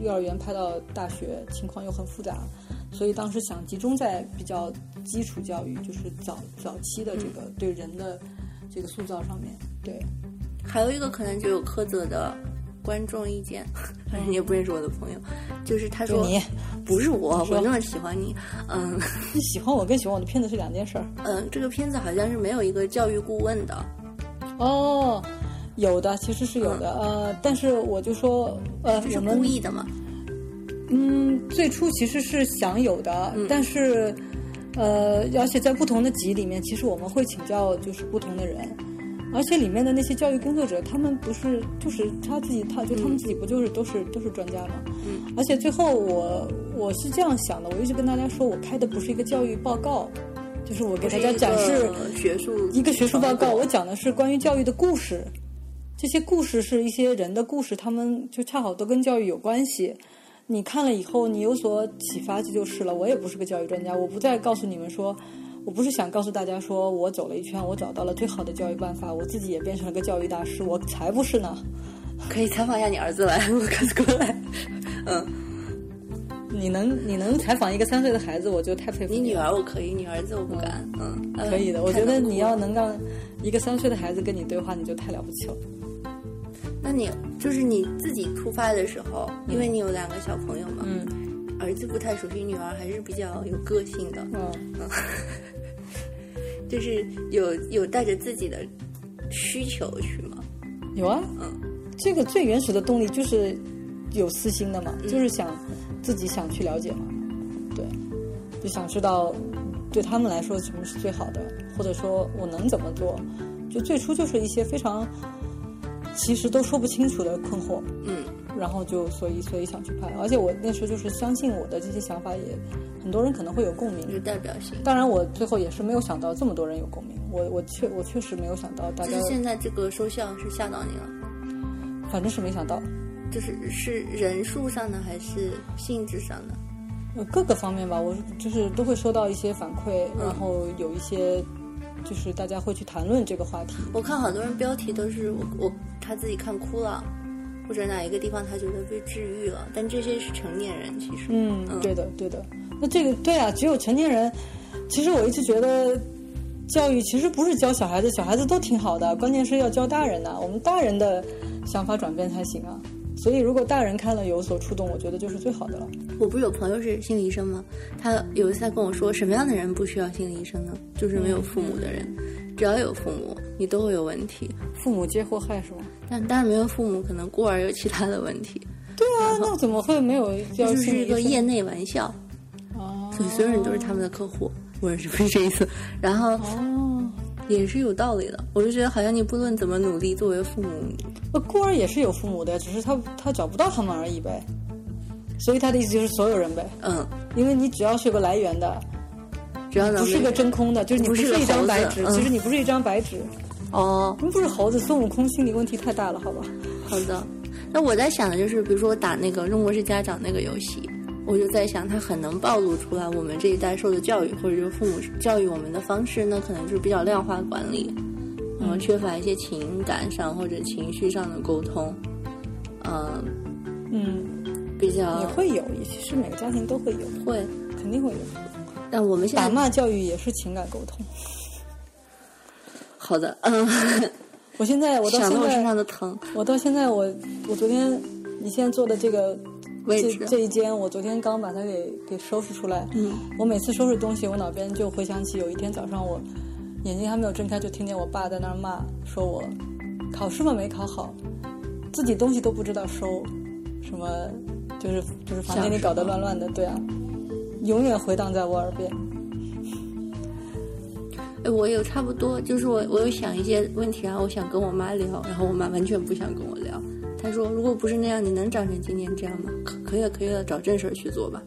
幼儿园拍到大学，情况又很复杂，所以当时想集中在比较基础教育，就是早早期的这个对人的。这个塑造上面，对，还有一个可能就有苛责的观众意见，反正你也不认识我的朋友，就是他说你不是我，我那么喜欢你，嗯，你喜欢我跟喜欢我的片子是两件事儿，嗯，这个片子好像是没有一个教育顾问的，哦，有的其实是有的，呃，但是我就说，呃，这是故意的嘛，嗯，最初其实是想有的，但是。呃，而且在不同的集里面，其实我们会请教就是不同的人，而且里面的那些教育工作者，他们不是就是他自己，他就他们自己不就是都是都是专家吗？嗯。而且最后我我是这样想的，我一直跟大家说，我拍的不是一个教育报告，就是我给大家展示学术一个学术报告，我讲的是关于教育的故事，这些故事是一些人的故事，他们就恰好都跟教育有关系。你看了以后，你有所启发，这就是了。我也不是个教育专家，我不再告诉你们说，我不是想告诉大家说我走了一圈，我找到了最好的教育办法，我自己也变成了个教育大师，我才不是呢。可以采访一下你儿子来，我赶紧过来。嗯，你能你能采访一个三岁的孩子，我就太佩服你。你女儿我可以，你儿子我不敢。嗯，可以的。我觉得你要能让一个三岁的孩子跟你对话，你就太了不起了。那你就是你自己突发的时候，因为你有两个小朋友嘛，嗯，儿子不太熟悉，女儿还是比较有个性的。嗯嗯，就是有有带着自己的需求去吗？有啊，嗯，这个最原始的动力就是有私心的嘛，就是想自己想去了解嘛，对，就想知道对他们来说什么是最好的，或者说我能怎么做，就最初就是一些非常。其实都说不清楚的困惑，嗯，然后就所以所以想去拍，而且我那时候就是相信我的这些想法，也很多人可能会有共鸣，有代表性。当然，我最后也是没有想到这么多人有共鸣，我我确我确实没有想到大家。现在这个收效是吓到你了？反正是没想到，就是是人数上的还是性质上的？呃，各个方面吧，我就是都会收到一些反馈，然后有一些。就是大家会去谈论这个话题。我看好多人标题都是我我他自己看哭了，或者哪一个地方他觉得被治愈了。但这些是成年人，其实嗯，对的对的。那这个对啊，只有成年人。其实我一直觉得，教育其实不是教小孩子，小孩子都挺好的，关键是要教大人呐。我们大人的想法转变才行啊。所以，如果大人看了有所触动，我觉得就是最好的了。我不是有朋友是心理医生吗？他有一次他跟我说，什么样的人不需要心理医生呢？就是没有父母的人，只要有父母，你都会有问题。父母皆祸害是吗？但当然没有父母，可能孤儿有其他的问题。对啊，那怎么会没有？这就是一个业内玩笑。哦。所以所有人都是他们的客户，我是不是这意思？然后。哦。也是有道理的，我就觉得好像你不论怎么努力，作为父母，呃，孤儿也是有父母的，只是他他找不到他们而已呗。所以他的意思就是所有人呗。嗯，因为你只要是个来源的，只要不是个真空的，就是你不是一张白纸，其实你不是一张白纸。哦，们不是猴子，孙悟空心理问题太大了，好吧？好的，那我在想的就是，比如说我打那个中国式家长那个游戏。我就在想，他很能暴露出来我们这一代受的教育，或者是父母教育我们的方式那，可能就是比较量化管理，然后缺乏一些情感上或者情绪上的沟通，嗯嗯，比较也会有，其实每个家庭都会有，会肯定会有。但我们现在打骂教育也是情感沟通。好的，嗯，我现在我到现在身上的疼，我到现在我我昨天你现在坐的这个。这这一间，我昨天刚把它给给收拾出来。嗯，我每次收拾东西，我脑边就回想起有一天早上，我眼睛还没有睁开，就听见我爸在那儿骂，说我考试嘛没考好，自己东西都不知道收，什么就是就是房间里搞得乱乱的，对啊，永远回荡在我耳边。哎，我有差不多，就是我我有想一些问题啊，我想跟我妈聊，然后我妈完全不想跟我聊。她说：“如果不是那样，你能长成今天这样吗？可可以，可以了，找正事儿去做吧。”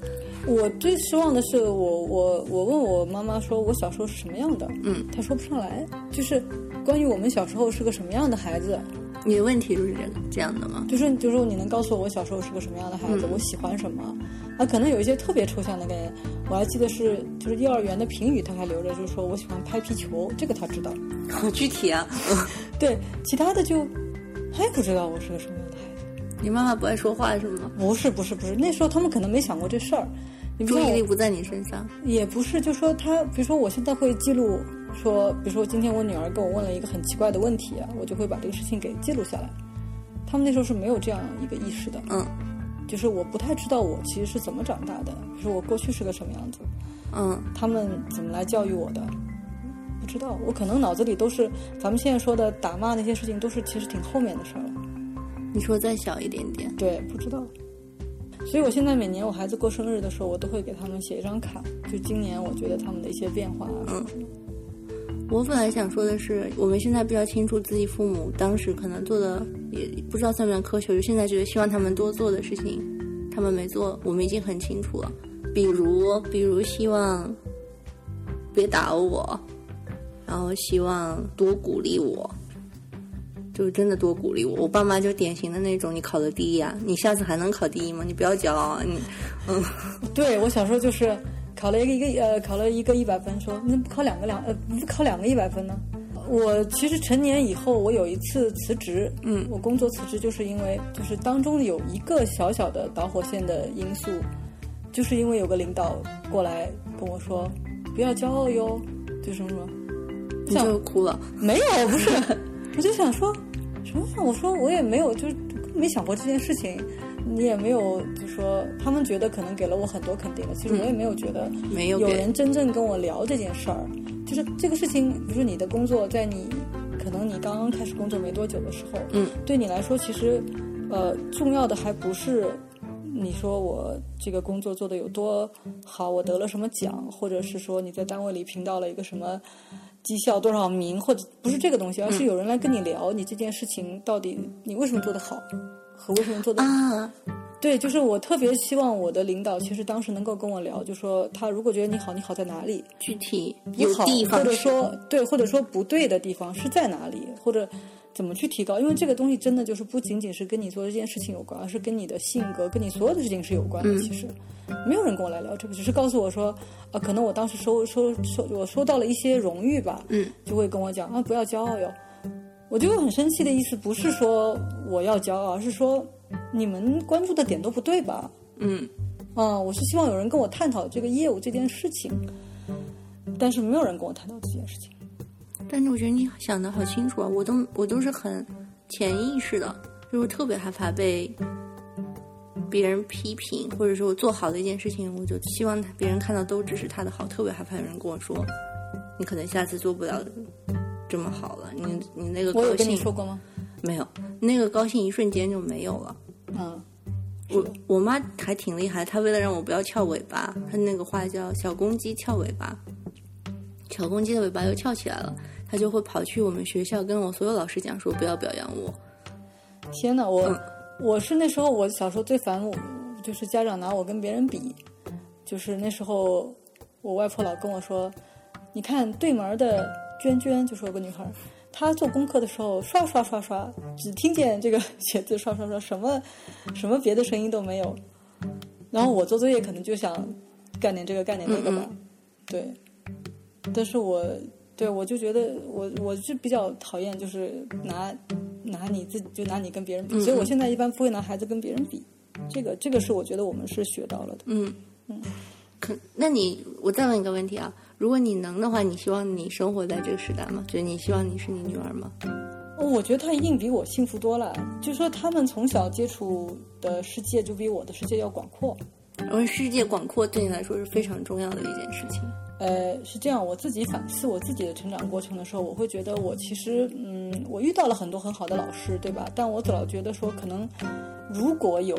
我最失望的是，我我我问我妈妈说：“我小时候是什么样的？”嗯，她说不上来。就是关于我们小时候是个什么样的孩子，你的问题就是这个这样的吗？就是就是你能告诉我我小时候是个什么样的孩子？我喜欢什么？啊，可能有一些特别抽象的概念。我还记得是就是幼儿园的评语，他还留着，就是说我喜欢拍皮球，这个他知道。好 具体啊！对，其他的就他也不知道我是个什么样的孩子。你妈妈不爱说话是吗？不是不是不是，那时候他们可能没想过这事儿，注意力不在你身上。也不是，就说他，比如说我现在会记录，说，比如说今天我女儿跟我问了一个很奇怪的问题，啊我就会把这个事情给记录下来。他们那时候是没有这样一个意识的，嗯，就是我不太知道我其实是怎么长大的，比如说我过去是个什么样子，嗯，他们怎么来教育我的，不知道，我可能脑子里都是咱们现在说的打骂那些事情，都是其实挺后面的事儿了。你说再小一点点，对，不知道。所以我现在每年我孩子过生日的时候，我都会给他们写一张卡，就今年我觉得他们的一些变化。嗯，我本来想说的是，我们现在比较清楚自己父母当时可能做的，也不知道算不算科学。就现在觉得希望他们多做的事情，他们没做，我们已经很清楚了。比如，比如希望别打我，然后希望多鼓励我。就是真的多鼓励我，我爸妈就典型的那种，你考的第一啊，你下次还能考第一吗？你不要骄傲啊，你，嗯，对我小时候就是考了一个一个呃，考了一个一百分，说你怎么不考两个两呃不考两个一百分呢？我其实成年以后，我有一次辞职，嗯，我工作辞职就是因为就是当中有一个小小的导火线的因素，就是因为有个领导过来跟我说不要骄傲哟，就什么什么，你就哭了？没有，不是，我就想说。什么？我说我也没有，就是没想过这件事情。你也没有就说他们觉得可能给了我很多肯定的，其实我也没有觉得没有有人真正跟我聊这件事儿。就是这个事情，比如说你的工作，在你可能你刚刚开始工作没多久的时候，嗯，对你来说，其实呃重要的还不是你说我这个工作做的有多好，我得了什么奖，或者是说你在单位里评到了一个什么绩效多少名，或者不是这个东西，而是有人来跟你聊你这件事情到底你为什么做得好。和为什么做的啊？对，就是我特别希望我的领导，其实当时能够跟我聊，就说他如果觉得你好，你好在哪里？具体有地方，或者说对，或者说不对的地方是在哪里，或者怎么去提高？因为这个东西真的就是不仅仅是跟你做这件事情有关，而是跟你的性格、跟你所有的事情是有关的。其实没有人跟我来聊这个，只是告诉我说啊，可能我当时收收收，我收到了一些荣誉吧，嗯，就会跟我讲啊，不要骄傲哟。我就很生气的意思不是说我要骄傲，而是说你们关注的点都不对吧？嗯，啊，我是希望有人跟我探讨这个业务这件事情，但是没有人跟我探讨这件事情。但是我觉得你想的好清楚啊，我都我都是很潜意识的，就是特别害怕被别人批评，或者说我做好的一件事情，我就希望别人看到都只是他的好，特别害怕有人跟我说你可能下次做不了。这么好了，你你那个我有跟你说过吗？没有，那个高兴一瞬间就没有了。嗯，我我妈还挺厉害，她为了让我不要翘尾巴，她那个话叫“小公鸡翘尾巴”，小公鸡的尾巴又翘起来了，她就会跑去我们学校跟我所有老师讲说不要表扬我。天哪，我我是那时候我小时候最烦我，就是家长拿我跟别人比，就是那时候我外婆老跟我说，你看对门的。娟娟就是有个女孩，她做功课的时候刷刷刷刷，只听见这个写字刷刷刷，什么 什么别的声音都没有。然后我做作业可能就想干点这个干点那个吧，对。但是我对我就觉得我我是比较讨厌就是拿拿你自己就拿你跟别人比，所以我现在一般不会拿孩子跟别人比。这个这个是我觉得我们是学到了的。嗯嗯，可那你我再问一个问题啊。如果你能的话，你希望你生活在这个时代吗？就你希望你是你女儿吗？我觉得她一定比我幸福多了。就说他们从小接触的世界就比我的世界要广阔，而世界广阔对你来说是非常重要的一件事情。呃，是这样，我自己反思我自己的成长过程的时候，我会觉得我其实，嗯，我遇到了很多很好的老师，对吧？但我老觉得说，可能如果有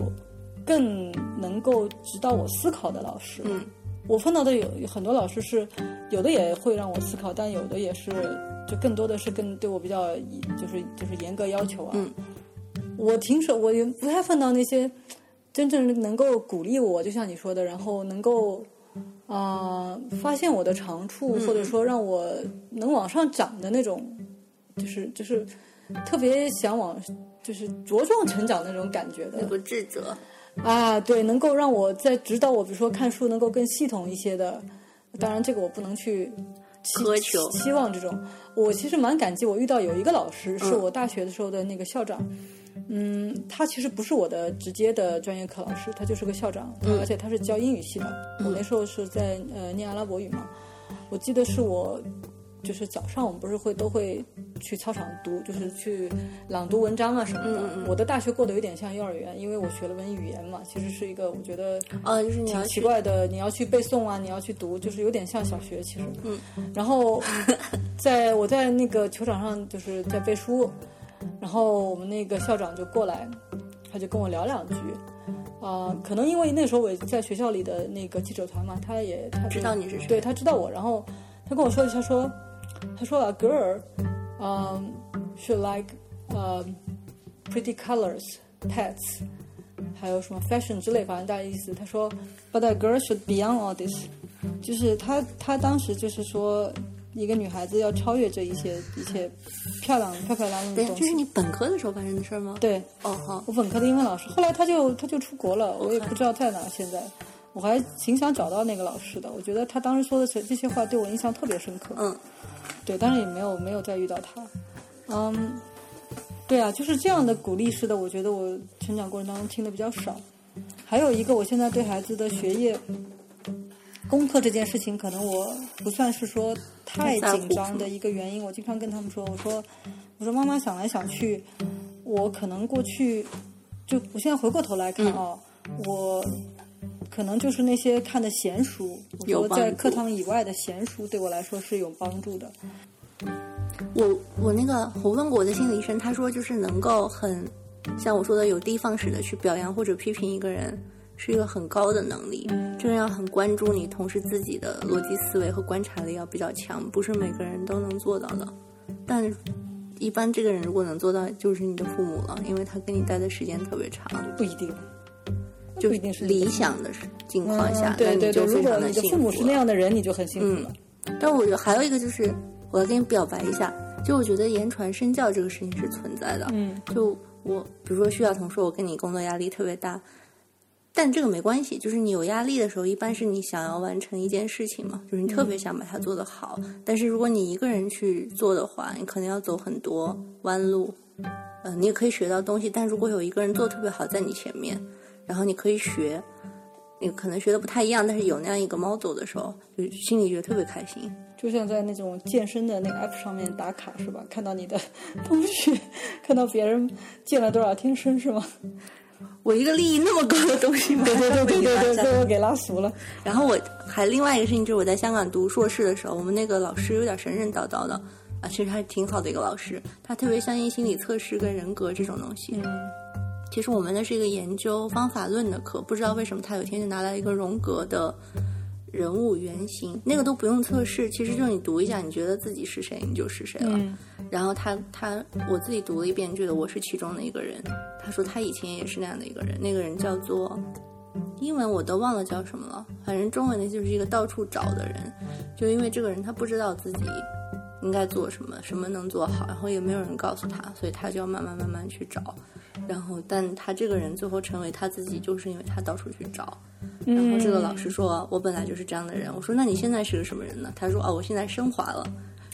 更能够指导我思考的老师，嗯。我碰到的有很多老师是，有的也会让我思考，但有的也是，就更多的是更对我比较，就是就是严格要求啊。嗯。我听说我也不太碰到那些真正能够鼓励我，就像你说的，然后能够啊发现我的长处，或者说让我能往上涨的那种，就是就是特别想往就是茁壮成长那种感觉的。不自责。啊，对，能够让我在指导我，比如说看书能够更系统一些的，当然这个我不能去苛求期望这种。我其实蛮感激，我遇到有一个老师是我大学的时候的那个校长，嗯，他其实不是我的直接的专业课老师，他就是个校长，而且他是教英语系的。我那时候是在呃念阿拉伯语嘛，我记得是我。就是早上我们不是会都会去操场读，就是去朗读文章啊什么的。我的大学过得有点像幼儿园，因为我学了文语言嘛，其实是一个我觉得啊，就是挺奇怪的，你要去背诵啊，你要去读，就是有点像小学其实。嗯。然后，在我在那个球场上就是在背书，然后我们那个校长就过来，他就跟我聊两句。啊，可能因为那时候我在学校里的那个记者团嘛，他也他知道你是谁，对他知道我，然后他跟我说一下说。他说：“A girl, um, should like, um, pretty colors, pets，还有什么 fashion 之类，反正大概意思。他说，But a girl should beyond all this，就是他他当时就是说，一个女孩子要超越这一些一切漂亮漂漂亮亮的东西。这是你本科的时候发生的事吗？对，哦好，我本科的英文老师，后来他就他就出国了，我也不知道在哪。现在我还挺想找到那个老师的，我觉得他当时说的这这些话对我印象特别深刻。嗯。”对，但是也没有没有再遇到他，嗯，对啊，就是这样的鼓励式的，我觉得我成长过程当中听的比较少。还有一个，我现在对孩子的学业、功课这件事情，可能我不算是说太紧张的一个原因。我经常跟他们说，我说，我说妈妈想来想去，我可能过去就我现在回过头来看啊，我可能就是那些看的闲书，我说在课堂以外的闲书对我来说是有帮助的。我我那个我问过我的心理医生，他说就是能够很像我说的有的放矢的去表扬或者批评一个人，是一个很高的能力。这个要很关注你，同时自己的逻辑思维和观察力要比较强，不是每个人都能做到的。但一般这个人如果能做到，就是你的父母了，因为他跟你待的时间特别长。不一定，就一定是理想的情况下，对对对，如果你的父母是那样的人，你就很幸福了。但我觉得还有一个就是。我要跟你表白一下，就我觉得言传身教这个事情是存在的。嗯，就我比如说徐晓彤说，我跟你工作压力特别大，但这个没关系。就是你有压力的时候，一般是你想要完成一件事情嘛，就是你特别想把它做得好。但是如果你一个人去做的话，你可能要走很多弯路。嗯，你也可以学到东西，但如果有一个人做特别好在你前面，然后你可以学，你可能学的不太一样，但是有那样一个 model 的时候，就心里觉得特别开心。就像在那种健身的那个 app 上面打卡是吧？看到你的 同学，看到别人健了多少天身是吗？我一个利益那么高的东西，对对对对对对，被 我给拉俗了。然后我还另外一个事情就是我在香港读硕士的时候，我们那个老师有点神神叨叨的啊，其实还挺好的一个老师，他特别相信心理测试跟人格这种东西。其实我们那是一个研究方法论的课，不知道为什么他有一天就拿来一个荣格的。人物原型那个都不用测试，其实就你读一下，你觉得自己是谁，你就是谁了。然后他他我自己读了一遍，觉得我是其中的一个人。他说他以前也是那样的一个人，那个人叫做英文我都忘了叫什么了，反正中文的就是一个到处找的人。就因为这个人他不知道自己应该做什么，什么能做好，然后也没有人告诉他，所以他就要慢慢慢慢去找。然后但他这个人最后成为他自己，就是因为他到处去找。然后这个老师说：“我本来就是这样的人。”我说：“那你现在是个什么人呢？”他说：“哦，我现在升华了，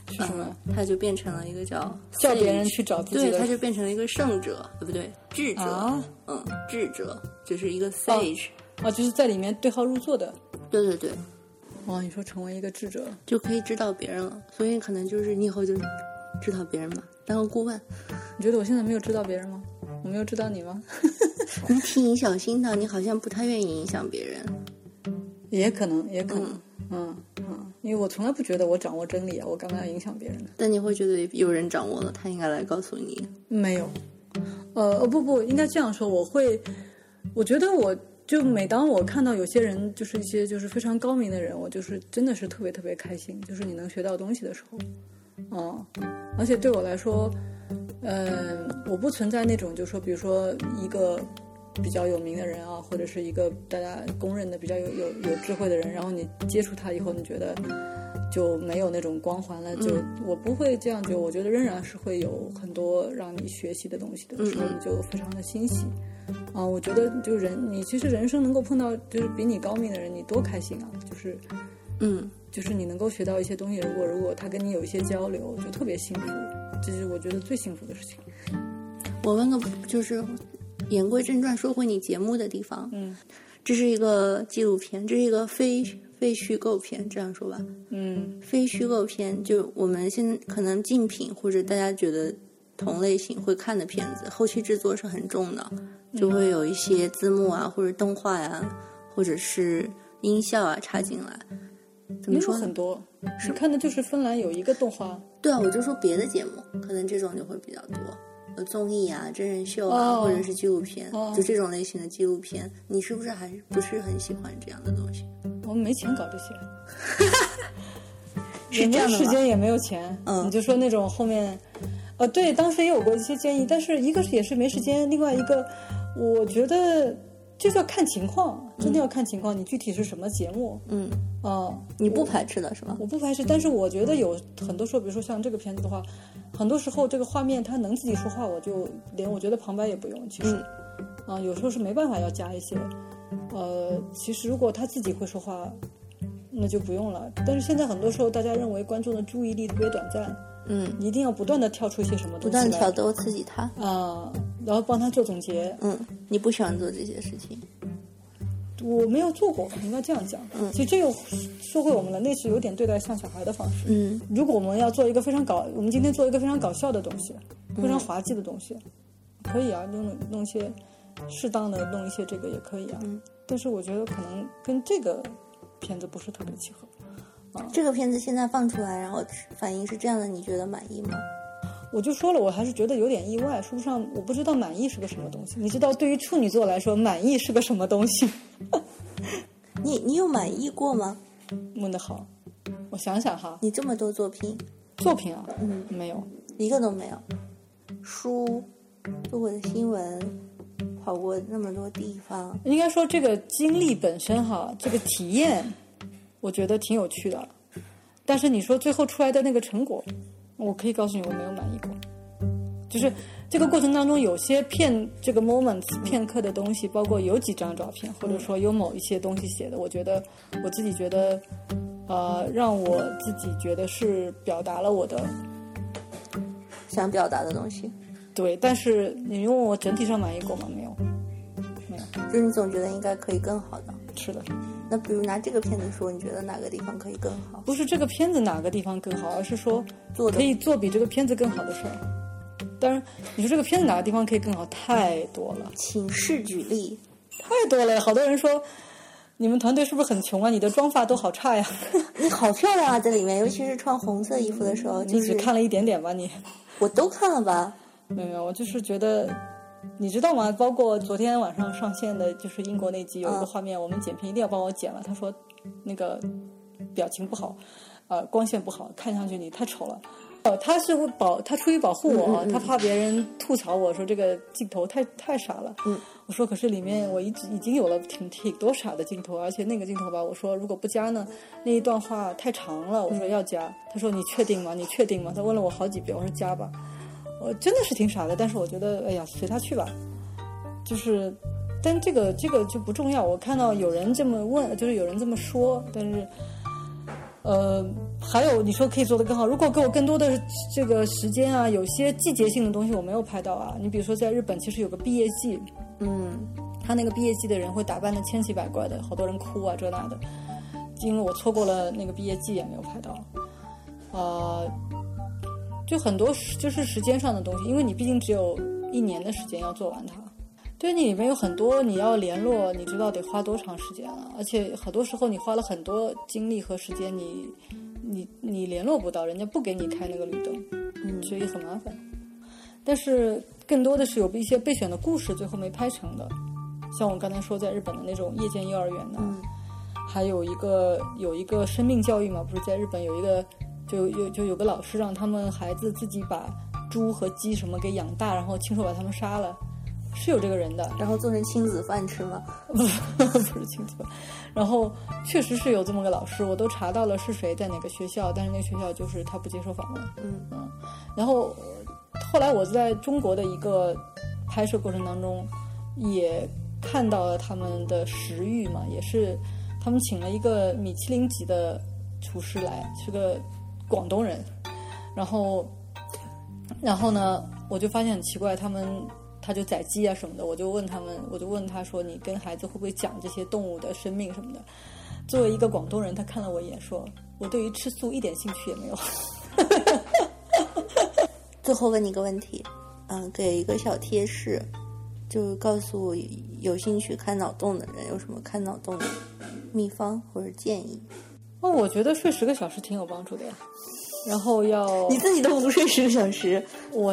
是什么？他就变成了一个叫 叫别人去找自己，对，他就变成了一个圣者，对不对？智者，嗯，智者就是一个 sage，啊，就是在里面对号入座的，对对对。哇，你说成为一个智者就可以指导别人了，所以可能就是你以后就指导别人嘛，当个顾问。你觉得我现在没有指导别人吗？我没有指导你吗？你挺小心的，你好像不太愿意影响别人。也可能，也可能，嗯嗯，因为我从来不觉得我掌握真理啊，我干嘛要影响别人呢？但你会觉得有人掌握了，他应该来告诉你。没有，呃，不不，应该这样说，我会，我觉得我就每当我看到有些人，就是一些就是非常高明的人，我就是真的是特别特别开心，就是你能学到东西的时候，嗯，而且对我来说，嗯，我不存在那种，就是说比如说一个。比较有名的人啊，或者是一个大家公认的比较有有有智慧的人，然后你接触他以后，你觉得就没有那种光环了。就我不会这样，就我觉得仍然是会有很多让你学习的东西的时候，你就非常的欣喜啊。我觉得就人，你其实人生能够碰到就是比你高明的人，你多开心啊！就是嗯，就是你能够学到一些东西。如果如果他跟你有一些交流，就特别幸福，这是我觉得最幸福的事情。我问个就是。言归正传，说回你节目的地方。嗯，这是一个纪录片，这是一个非非虚构片，这样说吧。嗯，非虚构片，就我们现可能竞品或者大家觉得同类型会看的片子，后期制作是很重的，就会有一些字幕啊，或者动画呀，或者是音效啊插进来。怎么说？很多，是看的就是芬兰有一个动画。对啊，我就说别的节目，可能这种就会比较多。综艺啊，真人秀啊，或者是纪录片，就这种类型的纪录片，你是不是还不是很喜欢这样的东西？我们没钱搞这些，是这样的时间也没有钱。嗯，你就说那种后面，呃，对，当时也有过一些建议，但是一个是也是没时间，另外一个，我觉得。就是要看情况，真的要看情况。你具体是什么节目？嗯，哦，你不排斥的是吗？我不排斥，但是我觉得有很多时候，比如说像这个片子的话，很多时候这个画面它能自己说话，我就连我觉得旁白也不用。其实，啊，有时候是没办法要加一些。呃，其实如果他自己会说话，那就不用了。但是现在很多时候，大家认为观众的注意力特别短暂。嗯，一定要不断的跳出一些什么东西，不断挑逗刺激他啊，然后帮他做总结。嗯，你不喜欢做这些事情，我没有做过，应该这样讲。嗯，其实这又说回我们了，那是有点对待像小孩的方式。嗯，如果我们要做一个非常搞，我们今天做一个非常搞笑的东西，非常滑稽的东西，可以啊，弄弄一些适当的弄一些这个也可以啊。嗯。但是我觉得可能跟这个片子不是特别契合。啊，这个片子现在放出来，然后反应是这样的，你觉得满意吗？我就说了，我还是觉得有点意外。说不上，我不知道满意是个什么东西。你知道，对于处女座来说，满意是个什么东西？你你有满意过吗？问的好，我想想哈。你这么多作品，作品啊，嗯，没有一个都没有。书，做过的新闻，跑过那么多地方。应该说，这个经历本身哈，这个体验，我觉得挺有趣的。但是你说最后出来的那个成果。我可以告诉你，我没有满意过。就是这个过程当中，有些片这个 moments 片刻的东西，包括有几张照片，或者说有某一些东西写的，我觉得我自己觉得，呃，让我自己觉得是表达了我的想表达的东西。对，但是你问我整体上满意过吗？没有，没有。就是你总觉得应该可以更好的。是的。那比如拿这个片子说，你觉得哪个地方可以更好？不是这个片子哪个地方更好，而是说做可以做比这个片子更好的事儿。当然，你说这个片子哪个地方可以更好，太多了。请示举例。太多了，好多人说你们团队是不是很穷啊？你的妆发都好差呀。你好漂亮啊，在里面，尤其是穿红色衣服的时候。你只看了一点点吧？你我都看了吧？没有没有，我就是觉得。你知道吗？包括昨天晚上上线的，就是英国那集有一个画面，我们剪片一定要帮我剪了。他说，那个表情不好，呃，光线不好，看上去你太丑了。呃，他是保，他出于保护我，他怕别人吐槽我说这个镜头太太傻了。嗯，我说可是里面我一直已经有了挺挺多傻的镜头，而且那个镜头吧，我说如果不加呢，那一段话太长了。我说要加，他说你确定吗？你确定吗？他问了我好几遍，我说加吧。我真的是挺傻的，但是我觉得，哎呀，随他去吧。就是，但这个这个就不重要。我看到有人这么问，就是有人这么说，但是，呃，还有你说可以做得更好。如果给我更多的这个时间啊，有些季节性的东西我没有拍到啊。你比如说在日本，其实有个毕业季，嗯，他那个毕业季的人会打扮的千奇百怪的，好多人哭啊这那的。因为我错过了那个毕业季，也没有拍到，呃。就很多就是时间上的东西，因为你毕竟只有一年的时间要做完它，对你里面有很多你要联络，你知道得花多长时间了，而且很多时候你花了很多精力和时间，你你你联络不到，人家不给你开那个绿灯，嗯，所以很麻烦。但是更多的是有一些备选的故事最后没拍成的，像我刚才说在日本的那种夜间幼儿园的，还有一个有一个生命教育嘛，不是在日本有一个。就有就有个老师让他们孩子自己把猪和鸡什么给养大，然后亲手把他们杀了，是有这个人的。然后做成亲子饭吃吗？不不是亲子饭。然后确实是有这么个老师，我都查到了是谁在哪个学校，但是那个学校就是他不接受访问。嗯嗯。然后后来我在中国的一个拍摄过程当中，也看到了他们的食欲嘛，也是他们请了一个米其林级的厨师来，是个。广东人，然后，然后呢，我就发现很奇怪，他们他就宰鸡啊什么的，我就问他们，我就问他说：“你跟孩子会不会讲这些动物的生命什么的？”作为一个广东人，他看了我一眼，说：“我对于吃素一点兴趣也没有。”最后问你一个问题，嗯，给一个小贴士，就告诉有兴趣看脑洞的人有什么看脑洞的秘方或者建议。哦，我觉得睡十个小时挺有帮助的呀。然后要 你自己都不睡十个小时，我，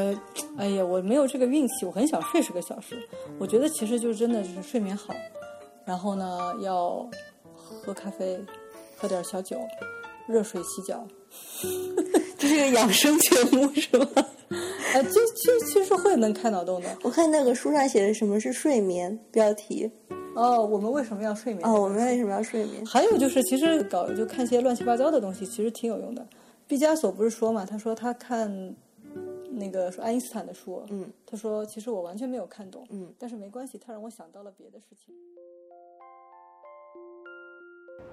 哎呀，我没有这个运气。我很想睡十个小时。我觉得其实就真的就是睡眠好，然后呢要喝咖啡，喝点小酒，热水洗脚。这是个养生节目是吧？啊，其其其实会能开脑洞的。我看那个书上写的什么是睡眠标题。哦，我们为什么要睡眠？哦，我们为什么要睡眠？还有就是，其实搞就看些乱七八糟的东西，其实挺有用的。毕加索不是说嘛？他说他看那个说爱因斯坦的书，嗯，他说其实我完全没有看懂，嗯，但是没关系，他让我想到了别的事情。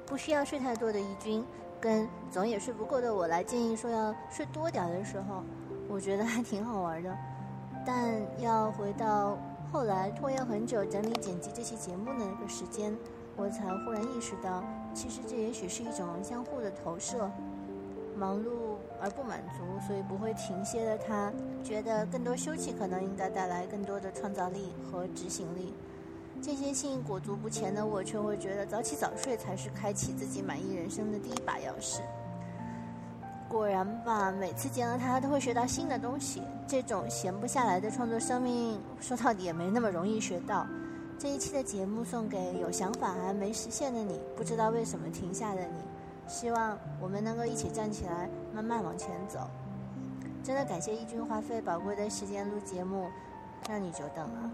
不需要睡太多的义军，跟总也睡不够的我来建议说要睡多点的时候，我觉得还挺好玩的。但要回到。后来拖延很久整理剪辑这期节目的那个时间，我才忽然意识到，其实这也许是一种相互的投射。忙碌而不满足，所以不会停歇的他，觉得更多休息可能应该带来更多的创造力和执行力。间歇性裹足不前的我，却会觉得早起早睡才是开启自己满意人生的第一把钥匙。果然吧，每次见到他都会学到新的东西。这种闲不下来的创作生命，说到底也没那么容易学到。这一期的节目送给有想法还没实现的你，不知道为什么停下的你。希望我们能够一起站起来，慢慢往前走。真的感谢一军花费宝贵的时间录节目，让你久等了。